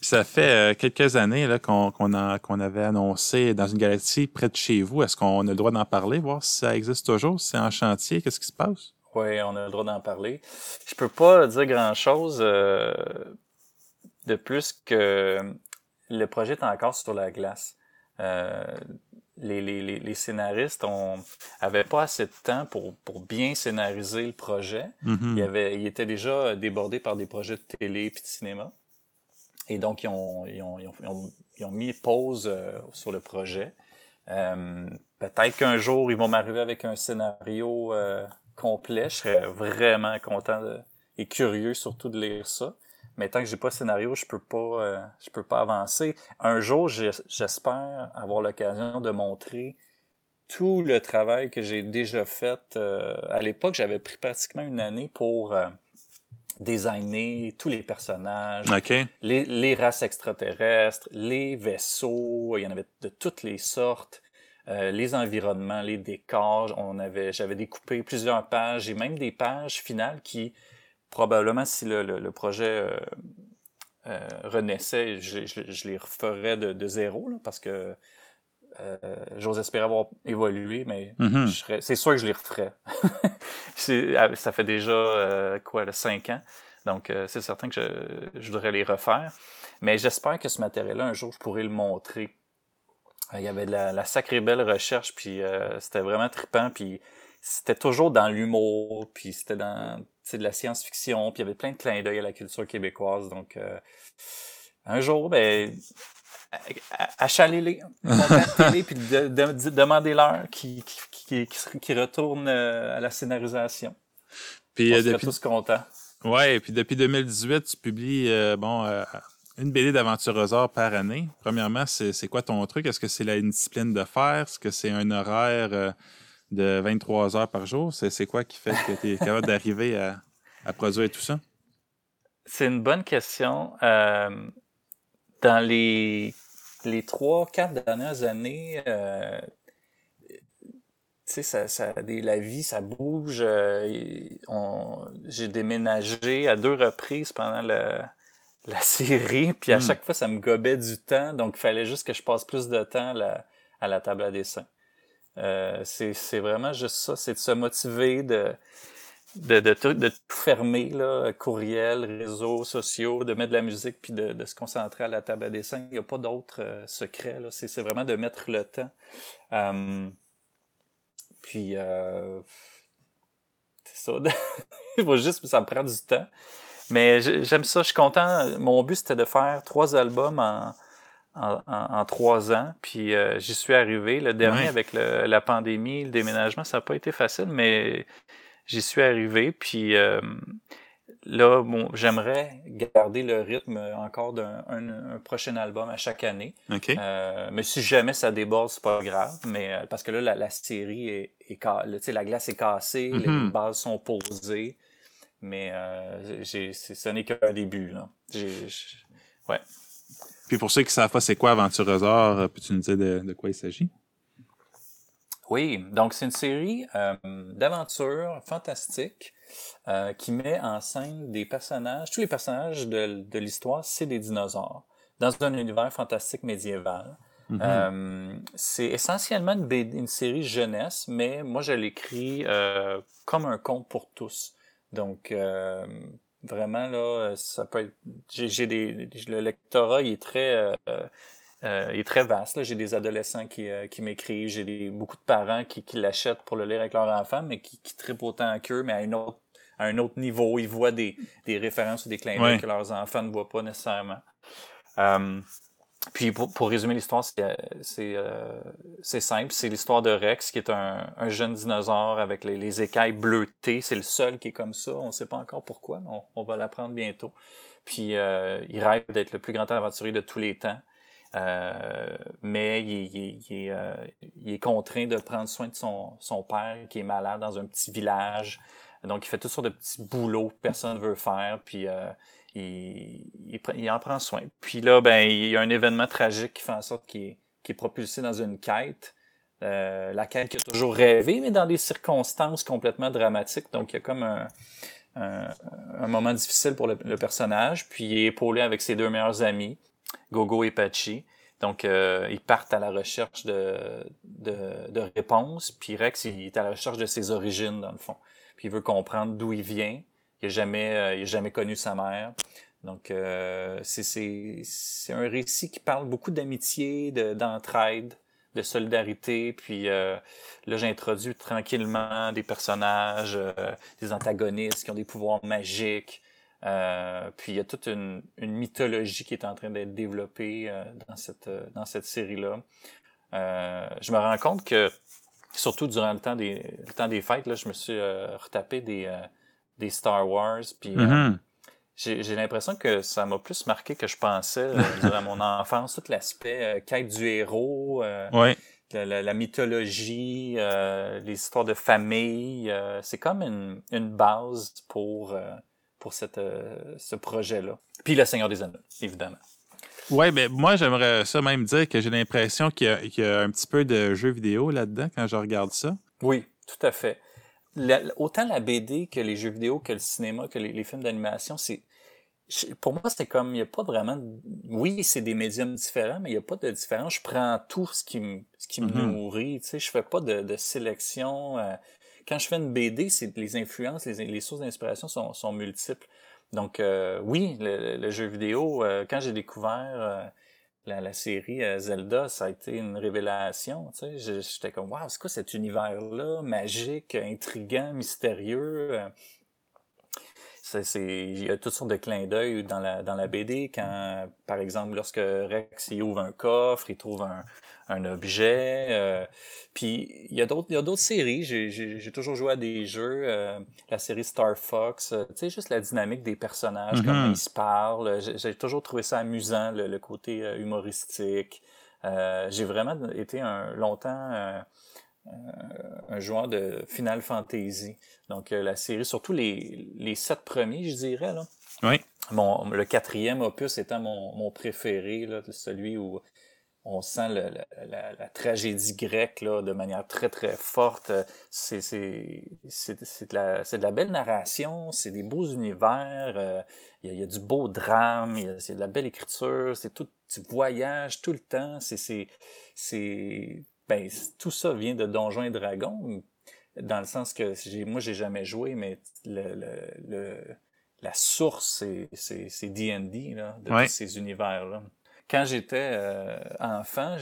Ça fait euh, quelques années là, qu'on qu'on a- qu'on avait annoncé dans une galaxie près de chez vous. Est-ce qu'on a le droit d'en parler, voir si ça existe toujours, si c'est en chantier, qu'est-ce qui se passe? Oui, on a le droit d'en parler. Je peux pas dire grand-chose euh, de plus que le projet est encore sur la glace. Euh, les, les, les, les scénaristes ont, avaient pas assez de temps pour, pour bien scénariser le projet. Mhm. Il, y avait, il était déjà débordé par des projets de télé et de cinéma. Et donc, ils ont, ils ont, ils ont, ils ont, ils ont mis pause euh, sur le projet. Euh, Peut-être qu'un jour, ils vont m'arriver avec un scénario euh, complet. Je serais vraiment content de- et curieux surtout de lire ça. Mais tant que j'ai pas de scénario, je peux pas, euh, je peux pas avancer. Un jour, j'espère avoir l'occasion de montrer tout le travail que j'ai déjà fait. euh, à l'époque, j'avais pris pratiquement une année pour euh, designer tous les personnages, les races extraterrestres, les vaisseaux, il y en avait de toutes les sortes, euh, les environnements, les décors. On avait, j'avais découpé plusieurs pages et même des pages finales qui, probablement, si le, le, le projet euh, euh, renaissait, je, je, je les referais de, de zéro, là, parce que euh, j'ose espérer avoir évolué, mais je serais- c'est sûr que je les referais. Ah, ça fait déjà euh, quoi, là, cinq ans. Donc, euh, c'est certain que je, je voudrais les refaire. Mais j'espère que ce matériel-là, un jour, je pourrai le montrer. Il y avait de la, la sacrée belle recherche, puis euh, c'était vraiment trippant, puis c'était toujours dans l'humour, puis c'était dans de la science-fiction, puis il y avait plein de clins d'œil à la culture québécoise. Donc, euh, un jour, ben, achalez-les, contactez-les, puis de- de- demandez-leur qui, qui, qui, qui, retournent euh, à la scénarisation. Puis, On euh, depuis, tous contents. ouais, puis depuis 2018, tu publies euh, bon, euh, une BD d'aventurosaures par année. Premièrement, c'est quoi ton truc? Est-ce que c'est la une discipline de faire? Est-ce que c'est un horaire de 23 heures par jour? C'est quoi qui fait que tu es capable d'arriver à, à produire tout ça? C'est une bonne question. Euh, dans les, les trois, quatre dernières années, euh, ça, ça, la vie, ça bouge. euh, J'ai déménagé à deux reprises pendant la, la série, puis à Hmm. chaque fois, ça me gobait du temps, donc il fallait juste que je passe plus de temps à la table à dessin. Euh, c'est vraiment juste ça, c'est de se motiver, de, de, tout, fermer, là, courriel, réseaux sociaux, de mettre de la musique, puis de, se concentrer à la table à dessin. Il n'y a pas d'autre euh, secret. C'est vraiment de mettre le temps. Euh, puis, c'est ça. Il faut juste, ça me prend du temps. Mais j'ai- j'aime ça, je suis content. Mon but, c'était de faire trois albums en, en, en- en trois ans. Puis euh, j'y suis arrivé. Le dernier, Ouais. avec le- la pandémie, le déménagement, ça n'a pas été facile, mais j'y suis arrivé. Puis euh, là, bon, j'aimerais garder le rythme encore d'un un, un prochain album à chaque année. Euh, mais si jamais ça déborde, c'est pas grave. Mais parce que là, la, la série est, est la glace est cassée, les Mhm. bases sont posées. Mais ce n'est qu'un début. Là. J'ai, j'- ouais. Puis pour ceux qui savent pas c'est quoi Aventurosaure, euh, peux-tu nous dire de, de quoi il s'agit? Oui, donc c'est une série euh, d'aventures fantastiques euh, qui met en scène des personnages. Tous les personnages de, de l'histoire, c'est des dinosaures dans un univers fantastique médiéval. Mhm. Euh, c'est essentiellement une, une série jeunesse, mais moi je l'écris comme un conte pour tous. Donc vraiment là, ça peut être. J'ai des le lectorat, il est très euh, euh, il est très vaste. J'ai des adolescents qui, euh, qui m'écrivent, j'ai des, beaucoup de parents qui, qui l'achètent pour le lire avec leur enfant, mais qui, qui trippent autant qu'eux, mais à, une autre, à un autre niveau. Ils voient des, des références ou des clins d'œil Ouais. que leurs enfants ne voient pas nécessairement. Euh, puis pour, pour résumer l'histoire, c'est euh, simple. C'est l'histoire de Rex, qui est un, un jeune dinosaure avec les, les écailles bleutées. C'est le seul qui est comme ça. On ne sait pas encore pourquoi, mais on, on va l'apprendre bientôt. Puis euh, il rêve d'être le plus grand aventurier de tous les temps. Euh, mais il, il, euh, il, est, contraint de prendre soin de son, son, père qui est malade dans un petit village. Donc, il fait toutes sortes de petits boulots que personne ne veut faire. Puis, il, en prend soin. Puis là, ben, il y a un événement tragique qui fait en sorte qu'il est, propulsé dans une quête. Euh, la quête qu'il a toujours rêvé, mais dans des circonstances complètement dramatiques. Donc, il y a comme un, moment difficile pour le, personnage. Puis, il est épaulé avec ses deux meilleurs amis, Gogo et Pachi. Donc, euh, ils partent à la recherche de, réponses. Puis Rex, il est à la recherche de ses origines, dans le fond. Puis il veut comprendre d'où il vient. Il n'a jamais, euh, il a jamais connu sa mère. Donc, euh, c'est un récit qui parle beaucoup d'amitié, d'entraide, de, solidarité. Puis euh, là, j'introduis tranquillement des personnages, euh, des antagonistes qui ont des pouvoirs magiques. Euh, puis il y a toute une, une, mythologie qui est en train d'être développée euh, dans cette euh, dans cette série-là. Je me rends compte que surtout durant le temps des le temps des fêtes, là, je me suis retapé des des Star Wars. Puis mm-hmm. j'ai l'impression que ça m'a plus marqué que je pensais durant mon enfance, tout l'aspect quête du héros. Ouais. La, la, la, mythologie, euh, les histoires de famille, euh, c'est comme une, une base pour euh, pour cette, euh, ce projet-là. Puis Le Seigneur des Anneaux, évidemment. Ouais, mais moi, j'aimerais ça même dire que j'ai l'impression qu'il y, qu y, a un petit peu de jeu vidéo là-dedans quand je regarde ça. Oui, tout à fait. La, autant la BD que les jeux vidéo, que le cinéma, que les, les films d'animation, c'est pour moi, c'est comme, il n'y a pas vraiment, oui, c'est des médiums différents, mais il n'y a pas de différence. Je prends tout ce qui me, ce qui me mm -hmm. nourrit, tu sais, je fais pas de, de sélection. Euh, quand je fais une BD, c'est les influences, les, les sources d'inspiration sont, sont, multiples. Donc euh, oui, le, le, jeu vidéo, euh, quand j'ai découvert la, série euh, Zelda, ça a été une révélation. J'étais comme waouh, c'est quoi cet univers-là, magique, intrigant, mystérieux? Il y a toutes sortes de clins d'œil dans la, dans la BD quand, par exemple, lorsque Rex ouvre un coffre, il trouve un, un objet. Euh, puis il y a d'autres, il y a d'autres séries. J'ai, j'ai, j'ai toujours joué à des jeux, euh, la série Star Fox. Euh, tu sais, juste la dynamique des personnages, mm-hmm. comment ils se parlent. J'ai, toujours trouvé ça amusant, le, le côté euh, humoristique. j'ai vraiment été un longtemps un joueur de Final Fantasy. Donc la série, surtout les, les sept premiers, je dirais là. Oui. Mon, le quatrième opus étant mon, mon préféré, là, celui où on sent le, la, la, tragédie grecque là, de manière très très forte. C'est de, la, de la belle narration, c'est des beaux univers, euh, il y, y, a du beau drame, c'est de la belle écriture, c'est tout, tu voyages tout le temps, c'est ben, tout ça vient de Donjons et Dragons, dans le sens que moi j'ai jamais joué, mais le, le, le la source c'est D&D de ouais. ces univers là quand j'étais euh, enfant,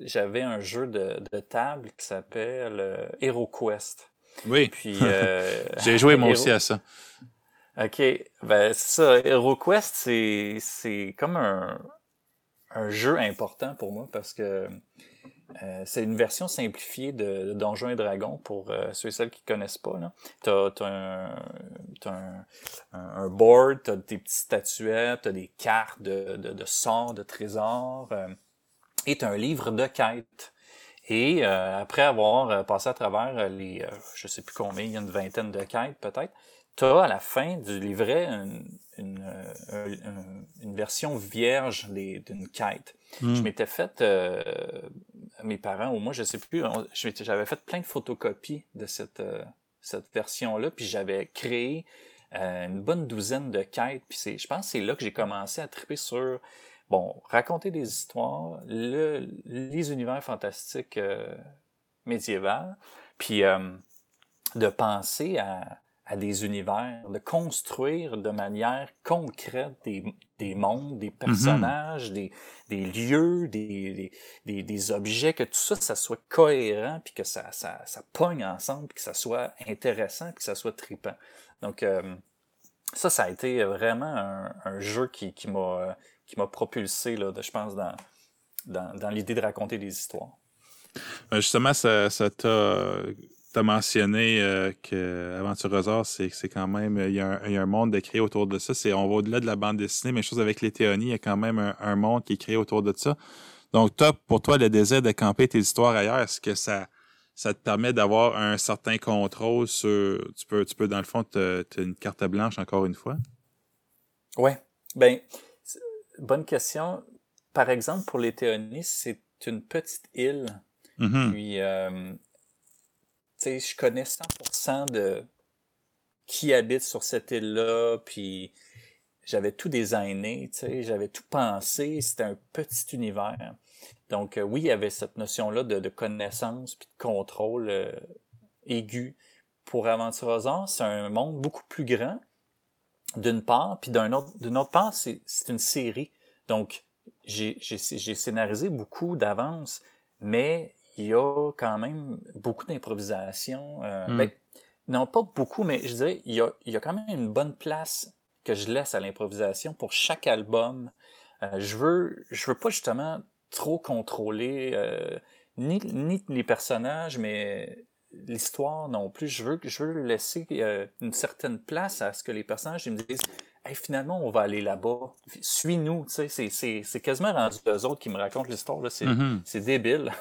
j'avais un jeu de, de table qui s'appelle euh, HeroQuest. Oui. Puis euh, j'ai joué moi Hero... aussi à ça. OK, ben c'est ça. HeroQuest, c'est c'est comme un un jeu important pour moi parce que euh, c'est une version simplifiée de, de Donjons et Dragons pour euh, ceux et celles qui connaissent pas. Tu as, un, un, un, board, tu as des petites statuettes, tu as des cartes de, de, de sorts, de trésors, euh, et tu as un livre de quêtes. Et euh, après avoir passé à travers les, je sais plus combien, il y a une vingtaine de quêtes peut-être, tu as à la fin du livret une, une, une, une version vierge d'une quête. Mm. Je m'étais fait euh, mes parents ou moi, je sais plus, j'avais fait plein de photocopies de cette, euh, cette version-là, puis j'avais créé euh, une bonne douzaine de quêtes, puis je pense que c'est là que j'ai commencé à triper sur, bon, raconter des histoires, le, les univers fantastiques euh, médiévaux, puis euh, de penser à à des univers, de construire de manière concrète des, des mondes, des personnages, mm -hmm. des, des lieux, des, des, des, objets, que tout ça, ça soit cohérent, puis que ça, ça, ça pogne ensemble, puis que ça soit intéressant, puis que ça soit tripant. Donc, euh, ça, ça a été vraiment un, un jeu qui, qui m'a propulsé, là, de, je pense, dans, dans, dans l'idée de raconter des histoires. Ben, justement, ça, ça t'a tu as mentionné euh, que Aventurosaure, c'est, c'est quand même, il y, a un, il y, a un, monde de créé autour de ça. C'est, on va au-delà de la bande dessinée, mais chose avec les théonies, il y a quand même un, un, monde qui est créé autour de ça. Donc, toi, pour toi, le désir de camper tes histoires ailleurs, est-ce que ça, ça te permet d'avoir un certain contrôle sur, tu peux, tu peux dans le fond, tu as une carte blanche encore une fois? Ouais. Ben, bonne question. Par exemple, pour les théonies, c'est une petite île. Mm-hmm. Puis, euh, sais, je connais 100% de qui habite sur cette île-là, puis j'avais tout designé, tu sais, j'avais tout pensé, c'était un petit univers. Donc euh, oui, il y avait cette notion-là de, connaissance puis de contrôle euh, aigu. Pour Aventurosaur, c'est un monde beaucoup plus grand, d'une part, puis d'un autre, d'une autre part, c'est, une série. Donc j'ai scénarisé beaucoup d'avance, mais il y a quand même beaucoup d'improvisation. Euh, hmm. ben, non, pas beaucoup, mais je dirais, il y a, il y a quand même une bonne place que je laisse à l'improvisation pour chaque album. Euh, je veux, je veux pas justement trop contrôler euh, ni, ni les personnages, mais l'histoire non plus. Je veux, je veux laisser euh, une certaine place à ce que les personnages ils me disent hey, finalement, on va aller là-bas. Suis-nous. C'est, quasiment rendu eux autres qui me racontent l'histoire. C'est, mm-hmm. c'est débile.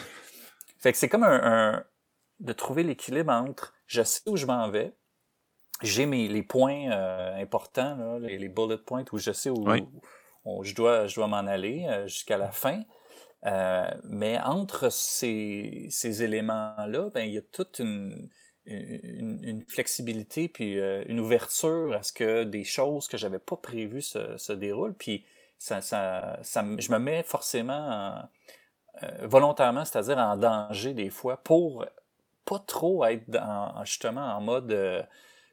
fait que c'est comme un, un de trouver l'équilibre entre je sais où je m'en vais, j'ai mes les points euh, importants, là, les, les, bullet points où je sais où, où, je dois, je dois m'en aller euh, jusqu'à la fin. Euh, mais entre ces, ces éléments-là, ben, il y a toute une, une, flexibilité puis euh, une ouverture à ce que des choses que j'avais pas prévues se, déroulent. Puis ça, je me mets forcément euh, volontairement, c'est-à-dire en danger des fois pour pas trop être justement en mode euh,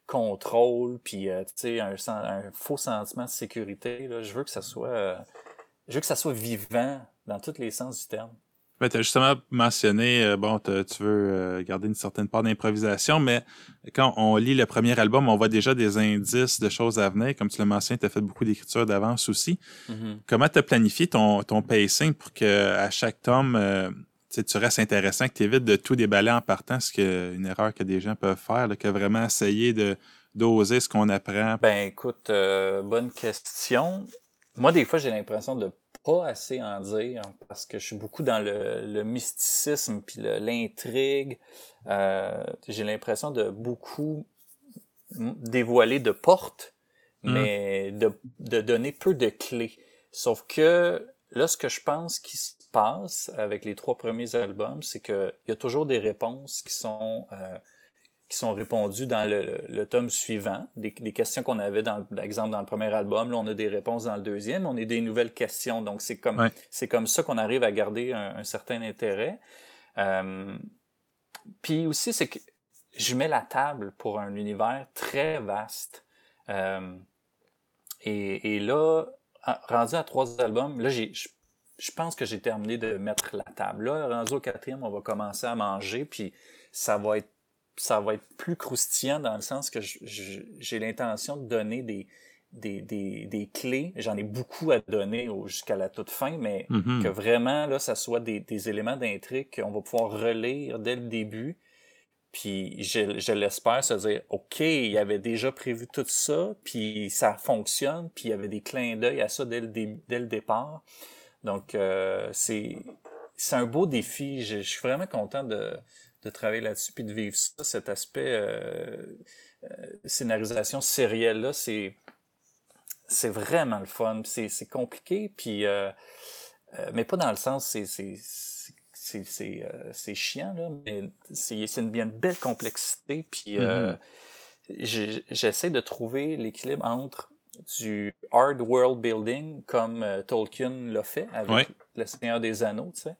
contrôle puis tu sais un, un, faux sentiment de sécurité. Là. Je veux que ça soit je veux que ça soit vivant dans tous les sens du terme. Ben, tu as justement mentionné, euh, bon, tu veux euh, garder une certaine part d'improvisation, mais quand on lit le premier album, on voit déjà des indices de choses à venir. Comme tu l'as mentionné, tu as fait beaucoup d'écriture d'avance aussi. Mm-hmm. Comment tu as planifié ton, ton pacing pour que à chaque tome, euh, tu restes intéressant, que tu évites de tout déballer en partant, ce que une erreur que des gens peuvent faire, là, que vraiment essayer de d'oser ce qu'on apprend? Ben écoute, bonne question. Moi, des fois, j'ai l'impression de pas assez en dire parce que je suis beaucoup dans le, mysticisme puis l'intrigue. Euh, j'ai l'impression de beaucoup dévoiler de portes, mm. mais de, de, donner peu de clés. Sauf que là, ce que je pense qui se passe avec les trois premiers albums, c'est qu'il y a toujours des réponses qui sont euh, qui sont répondus dans le, le tome suivant, des, des questions qu'on avait dans l'exemple dans le premier album, là on a des réponses dans le deuxième, on a des nouvelles questions, donc c'est comme c'est comme ça qu'on arrive à garder un, un certain intérêt. Euh, puis aussi c'est que je mets la table pour un univers très vaste. Euh, et, et là, rendu à trois albums, là j'ai je pense que j'ai terminé de mettre la table. Là, rendu au quatrième, on va commencer à manger, puis ça va être ça va être plus croustillant dans le sens que j'ai l'intention de donner des, des, des, des clés. J'en ai beaucoup à donner jusqu'à la toute fin, mais mm-hmm. que vraiment, là, ça soit des, des éléments d'intrigue qu'on va pouvoir relire dès le début. Puis je, je l'espère se dire, OK, il y avait déjà prévu tout ça, puis ça fonctionne, puis il y avait des clins d'œil à ça dès le, dès le départ. Donc, euh, c'est un beau défi. je, suis vraiment content de, de travailler là-dessus puis de vivre ça, cet aspect euh, euh, scénarisation sérielle là, c'est c'est vraiment le fun. C'est c'est compliqué puis euh, euh, mais pas dans le sens c'est c'est c'est c'est c'est chiant là, mais c'est c'est une bien belle complexité puis mm-hmm. j'essaie de trouver l'équilibre entre du hard world building comme Tolkien l'a fait avec Le Seigneur des Anneaux, tu sais.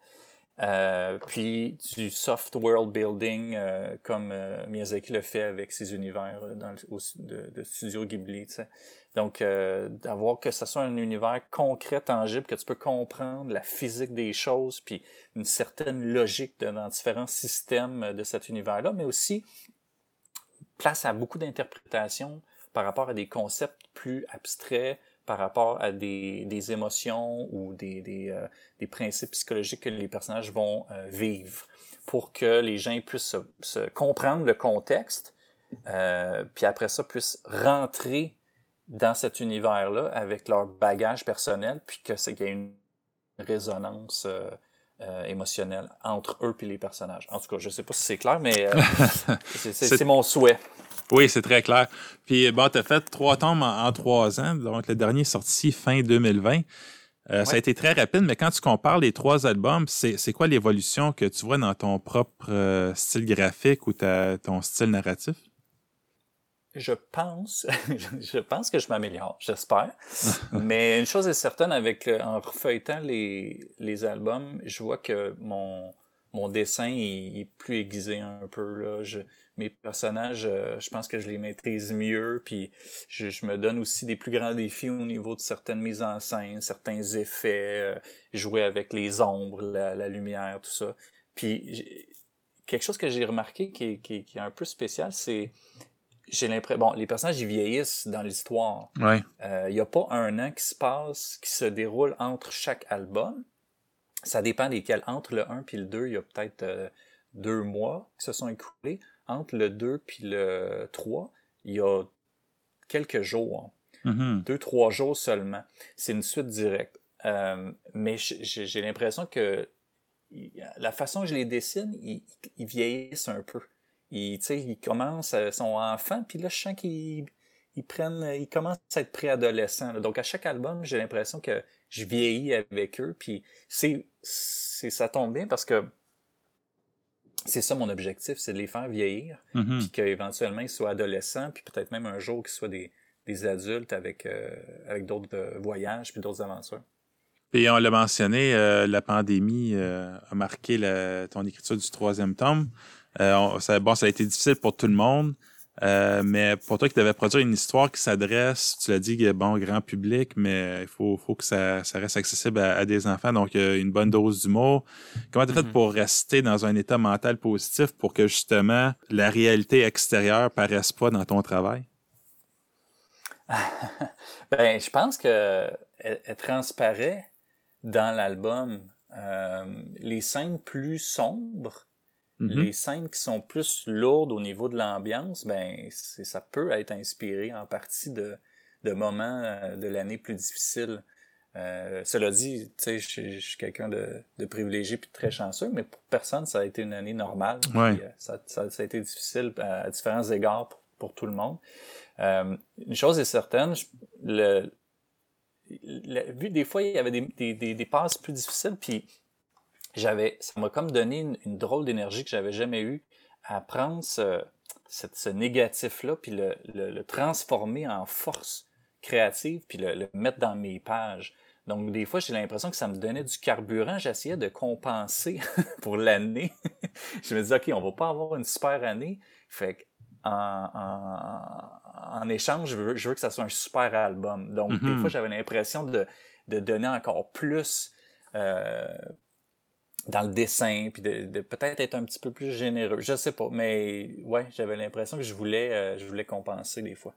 Euh, puis du soft world building euh, comme euh, Miyazaki le fait avec ses univers dans de, de, Studio Ghibli. sais Donc d'avoir que ce soit un univers concret, tangible, que tu peux comprendre la physique des choses, puis une certaine logique dans différents systèmes de cet univers-là, mais aussi place à beaucoup d'interprétations par rapport à des concepts plus abstraits, par rapport à des, des émotions ou des, des, des, principes psychologiques que les personnages vont vivre pour que les gens puissent se, comprendre le contexte, puis après ça puissent rentrer dans cet univers-là avec leur bagage personnel, puis que c'est qu'il y ait une résonance euh, euh, émotionnelle entre eux et les personnages. En tout cas, je sais pas si c'est clair, mais euh, c'est mon souhait. Oui, c'est très clair. Puis, bon, tu as fait trois tomes en, trois ans. Donc, le dernier est sorti fin 2020. Ça a été très rapide, mais quand tu compares les trois albums, c'est quoi l'évolution que tu vois dans ton propre style graphique ou ta, ton style narratif? je pense, je pense que je m'améliore, j'espère. Mais une chose est certaine, avec euh, en refeuilletant les, les albums, je vois que mon, mon dessin est, plus aiguisé un peu. Là. Je, mes personnages, euh, je pense que je les maîtrise mieux, puis je, je, me donne aussi des plus grands défis au niveau de certaines mises en scène, certains effets, euh, jouer avec les ombres, la, la lumière, tout ça. Puis quelque chose que j'ai remarqué qui qui est un peu spécial, c'est j'ai l'impression bon les personnages ils vieillissent dans l'histoire il ouais. euh, y a pas un an qui se passe qui se déroule entre chaque album ça dépend desquels entre le 1 puis le 2 il y a peut-être deux mois qui se sont écoulés entre le 2 puis le 3 il y a quelques jours mm-hmm. deux trois jours seulement c'est une suite directe euh, mais j'ai l'impression que la façon que je les dessine ils, ils vieillissent un peu ils, ils commencent, à, son enfant, puis là, je sens qu'ils ils prennent, ils commencent à être préadolescents. Donc, à chaque album, j'ai l'impression que je vieillis avec eux, puis c'est, c'est, ça tombe bien parce que c'est ça mon objectif, c'est de les faire vieillir, mm-hmm. puis qu'éventuellement ils soient adolescents, puis peut-être même un jour qu'ils soient des, des adultes avec, euh, avec d'autres euh, voyages puis d'autres aventures. Et on l'a mentionné, euh, la pandémie a marqué la, ton écriture du troisième tome. Ça, bon, ça a été difficile pour tout le monde. Euh, mais pour toi qui devais produire une histoire qui s'adresse, tu l'as dit, bon, grand public, mais il faut, faut que ça, ça reste accessible à, des enfants, donc euh, une bonne dose d'humour. Comment tu as fait mm-hmm. pour rester dans un état mental positif pour que justement la réalité extérieure paraisse pas dans ton travail? ben, je pense que elle, transparaît dans l'album. les scènes plus sombres Mm-hmm. Les scènes qui sont plus lourdes au niveau de l'ambiance, ben ça peut être inspiré en partie de, de moments euh, de l'année plus difficiles. Euh, cela dit, tu sais, je, suis quelqu'un de, de privilégié puis de très chanceux, mais pour personne, ça a été une année normale. Ouais. Euh, ça, ça, ça, a été difficile à, différents égards pour, pour tout le monde. Euh, une chose est certaine, le, le, vu des fois, il y avait des, des, des, des passes plus difficiles, puis j'avais, ça m'a comme donné une, drôle d'énergie que j'avais jamais eue à prendre ce, ce, négatif-là, puis le, le, transformer en force créative, puis le, mettre dans mes pages. Donc, des fois, j'ai l'impression que ça me donnait du carburant. J'essayais de compenser pour l'année. je me disais, OK, on va pas avoir une super année. Fait que, en, en, en échange, je veux, je veux que ça soit un super album. Donc, des Mm-hmm. fois, j'avais l'impression de, de donner encore plus euh, dans le dessin, puis de, de peut-être être un petit peu plus généreux. Je sais pas, mais ouais, j'avais l'impression que je voulais, euh, je voulais compenser des fois.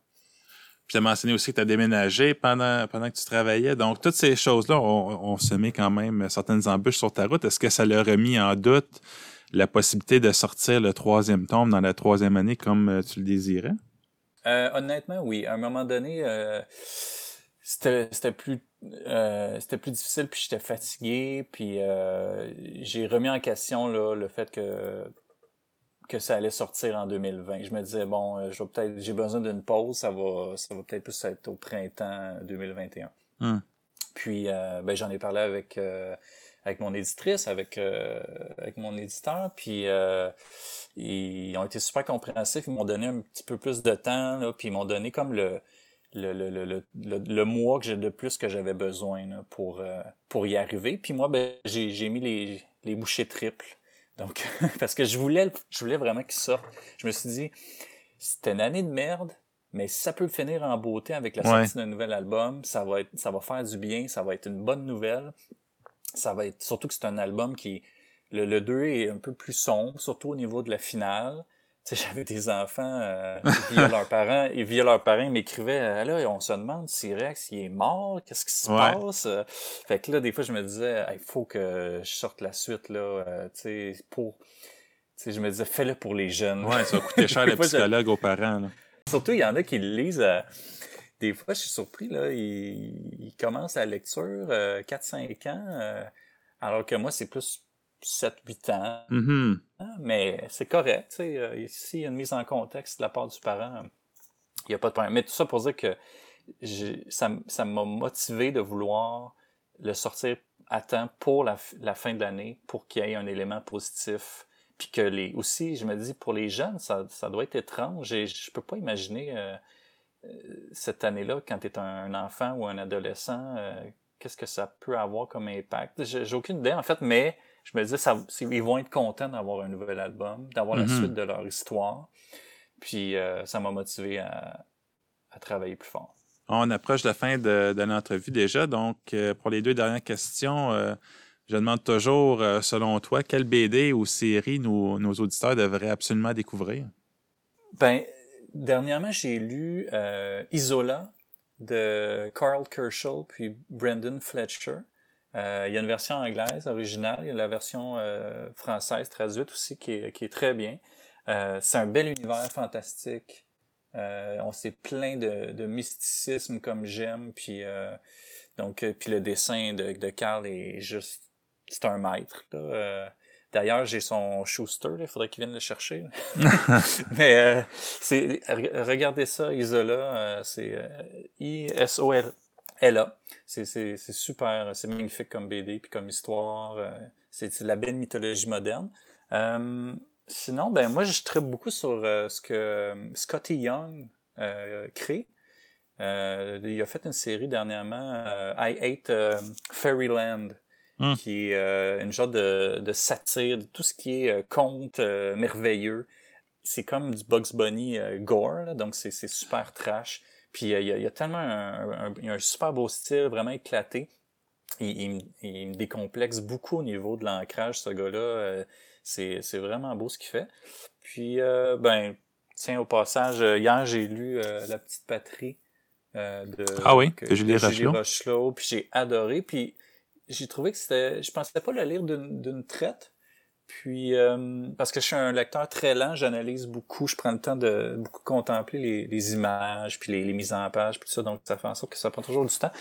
Puis tu as mentionné aussi que tu as déménagé pendant, pendant que tu travaillais. Donc, toutes ces choses-là ont, ont semé quand même certaines embûches sur ta route. Est-ce que ça leur a mis en doute la possibilité de sortir le troisième tome dans la troisième année comme euh, tu le désirais? Euh, honnêtement, oui. À un moment donné, euh, c'était plus euh, c'était plus difficile puis j'étais fatigué puis euh, j'ai remis en question là, le fait que que ça allait sortir en 2020. Je me disais bon, euh, je peut-être j'ai besoin d'une pause, ça va ça va peut-être plus être au printemps 2021. Hmm. Puis euh, ben j'en ai parlé avec avec mon éditrice, avec avec mon éditeur, puis ils ont été super compréhensifs, ils m'ont donné un petit peu plus de temps là, puis ils m'ont donné comme le le, le, le, le, mois que j'ai de plus que j'avais besoin là, pour, euh, pour y arriver. Puis moi, ben, j'ai, j'ai mis les, les bouchées triples. Donc, parce que je voulais, je voulais vraiment qu'il sorte. Je me suis dit, c'était une année de merde, mais si ça peut finir en beauté avec la sortie d'un nouvel album, ça va être, ça va faire du bien, ça va être une bonne nouvelle. Ça va être, surtout que c'est un album qui, le, le 2 est un peu plus sombre, surtout au niveau de la finale. J'avais des enfants, euh, via leurs parents, et via leurs parents, ils m'écrivaient, euh, là, on se demande si Rex, il est mort, qu'est-ce qui se passe? Fait que là, des fois, je me disais, il faut que je sorte la suite, là, euh, tu sais, pour, je me disais, fais-le pour les jeunes. Ouais, ça va coûter cher le psychologue aux parents, là. Surtout, il y en a qui le lisent, des fois, je suis surpris, là, ils, ils commencent la lecture, 4-5 ans, alors que moi, c'est plus 7-8 ans. Mm-hmm. Mais c'est correct. sais euh, ici, il y a une mise en contexte de la part du parent. Il n'y a pas de problème. Mais tout ça pour dire que ça m'a motivé de vouloir le sortir à temps pour la, fin de l'année, pour qu'il y ait un élément positif. Puis que les aussi, je me dis, pour les jeunes, ça, ça doit être étrange. Et je peux pas imaginer euh, euh, cette année-là, quand tu es un, enfant ou un adolescent, qu'est-ce que ça peut avoir comme impact? J'ai aucune idée, en fait, mais je me disais, ça, ils vont être contents d'avoir un nouvel album, d'avoir la mhm. suite de leur histoire. Puis euh, ça m'a motivé à, travailler plus fort. On approche de la fin de, l'entrevue déjà. Donc, euh, pour les deux dernières questions, euh, je demande toujours, selon toi, quelle BD ou série nos, nos auditeurs devraient absolument découvrir? Ben, dernièrement, j'ai lu Isola de Carl Kerschel puis Brendan Fletcher. Euh, il y a une version anglaise originale, il y a la version euh, française traduite aussi qui est, qui est très bien. Euh, c'est un bel univers fantastique. on s'est plein de, de, mysticisme comme j'aime, puis donc puis le dessin de, de Carl est juste c'est un maître. D'ailleurs, j'ai son Schuster, il faudrait qu'il vienne le chercher. Mais c'est regardez ça, Isola, c'est I S O L elle a. C'est super, c'est magnifique comme BD, puis comme histoire. Euh, c'est de la belle mythologie moderne. Euh, sinon, ben moi, je traite beaucoup sur euh, ce que Scotty Young crée. il a fait une série dernièrement, I Hate Fairyland, hmm. qui est une genre de, de, satire de tout ce qui est conte merveilleux. C'est comme du Bugs Bunny gore, donc c'est super trash. Puis euh, il y, a, tellement un, un, super beau style, vraiment éclaté. Il, il, me décomplexe beaucoup au niveau de l'ancrage, ce gars-là. Euh, c'est, vraiment beau ce qu'il fait. Puis, euh, ben, tiens, au passage, hier, j'ai lu La Petite Patrie de, ah oui, de Julie Rochelot. Puis j'ai adoré. Puis j'ai trouvé que c'était... Je pensais pas le lire d'une traite. Puis, euh, parce que je suis un lecteur très lent, j'analyse beaucoup, je prends le temps de beaucoup contempler les, images, puis les, mises en page, puis tout ça, donc ça fait en sorte que ça prend toujours du temps.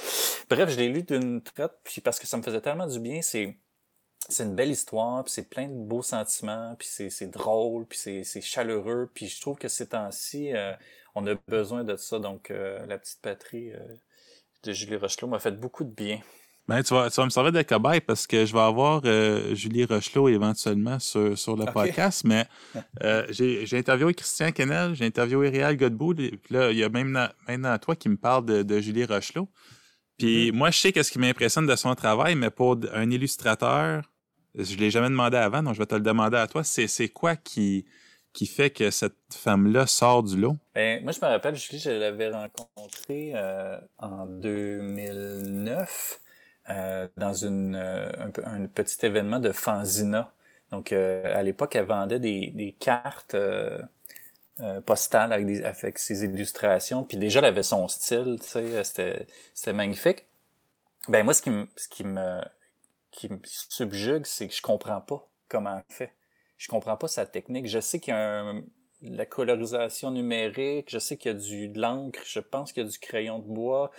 Bref, je l'ai lu d'une traite, puis parce que ça me faisait tellement du bien, c'est c'est une belle histoire, puis c'est plein de beaux sentiments, puis c'est drôle, puis c'est chaleureux, puis je trouve que ces temps-ci, euh, on a besoin de ça, donc euh, la petite patrie de Julie Rochelot m'a fait beaucoup de bien. Ben, tu, vas, tu vas me servir de cobaye parce que je vais avoir euh, Julie Rochelot éventuellement sur, sur le podcast, mais euh, j'ai interviewé Christian Kennel, j'ai interviewé Réal Godbout, puis là, il y a même maintenant toi qui me parle de, de Julie Rochelot. Puis mm-hmm. moi, je sais qu'est-ce qui m'impressionne de son travail, mais pour un illustrateur, je l'ai jamais demandé avant, donc je vais te le demander à toi. C'est quoi qui, qui fait que cette femme-là sort du lot? Ben, moi, je me rappelle, Julie, je l'avais rencontrée euh, en 2009. Euh, dans une, euh, un, petit événement de Fanzina. Donc, euh, à l'époque, elle vendait des, des cartes postales avec, des, avec ses illustrations. Puis déjà, elle avait son style, tu sais, c'était, c'était magnifique. Ben moi, ce qui me, ce qui me, qui me subjugue, c'est que je comprends pas comment elle fait. Je comprends pas sa technique. Je sais qu'il y a un, la colorisation numérique, je sais qu'il y a du de l'encre, je pense qu'il y a du crayon de bois,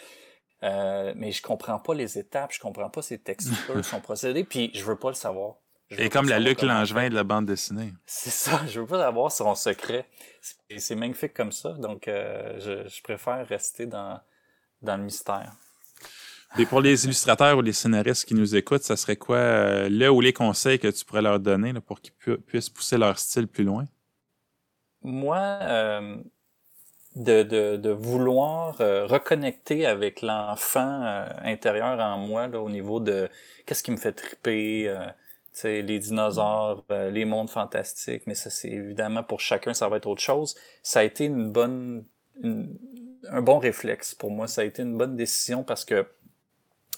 euh, mais je comprends pas les étapes, je comprends pas ses textures, son procédé, puis je veux pas le savoir. Et comme la Luc Langevin de la bande dessinée. C'est ça, je veux pas savoir son secret. C'est magnifique comme ça, donc euh, je, je, préfère rester dans, dans le mystère. Et pour les illustrateurs ou les scénaristes qui nous écoutent, ça serait quoi euh, le ou les conseils que tu pourrais leur donner là, pour qu'ils puissent pousser leur style plus loin? Moi, euh, de, de, de vouloir euh, reconnecter avec l'enfant euh, intérieur en moi là, au niveau de qu'est-ce qui me fait triper, euh, les dinosaures, euh, les mondes fantastiques, mais ça c'est évidemment pour chacun ça va être autre chose. Ça a été une bonne un bon réflexe pour moi, ça a été une bonne décision parce que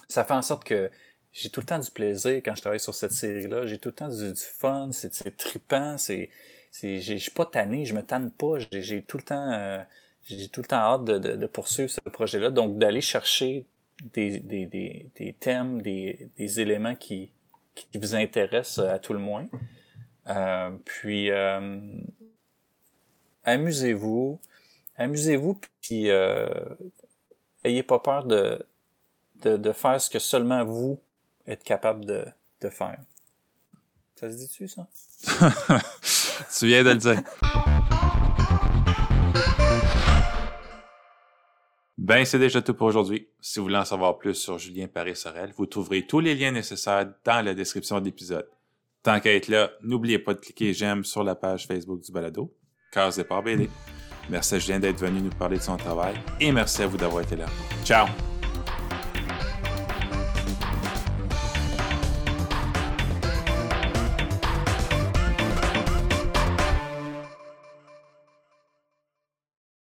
ça fait en sorte que j'ai tout le temps du plaisir quand je travaille sur cette série-là, j'ai tout le temps du, du fun, c'est trippant, c'est je suis pas tanné, je me tanne pas, j'ai tout le temps, euh, j'ai tout le temps hâte de, de, poursuivre ce projet-là. Donc d'aller chercher des, des, des, des thèmes, des, des éléments qui, qui vous intéressent à tout le moins. Euh, puis euh, amusez-vous, amusez-vous, puis euh, ayez pas peur de, de, de faire ce que seulement vous êtes capable de, de faire. Ça se dit-tu, ça? tu viens de le dire. Ben, c'est déjà tout pour aujourd'hui. Si vous voulez en savoir plus sur Julien Paris-Sorel, vous trouverez tous les liens nécessaires dans la description de l'épisode. Tant qu'à être là, n'oubliez pas de cliquer j'aime sur la page Facebook du balado, Case Départ BD. Merci à Julien d'être venu nous parler de son travail et merci à vous d'avoir été là. Ciao!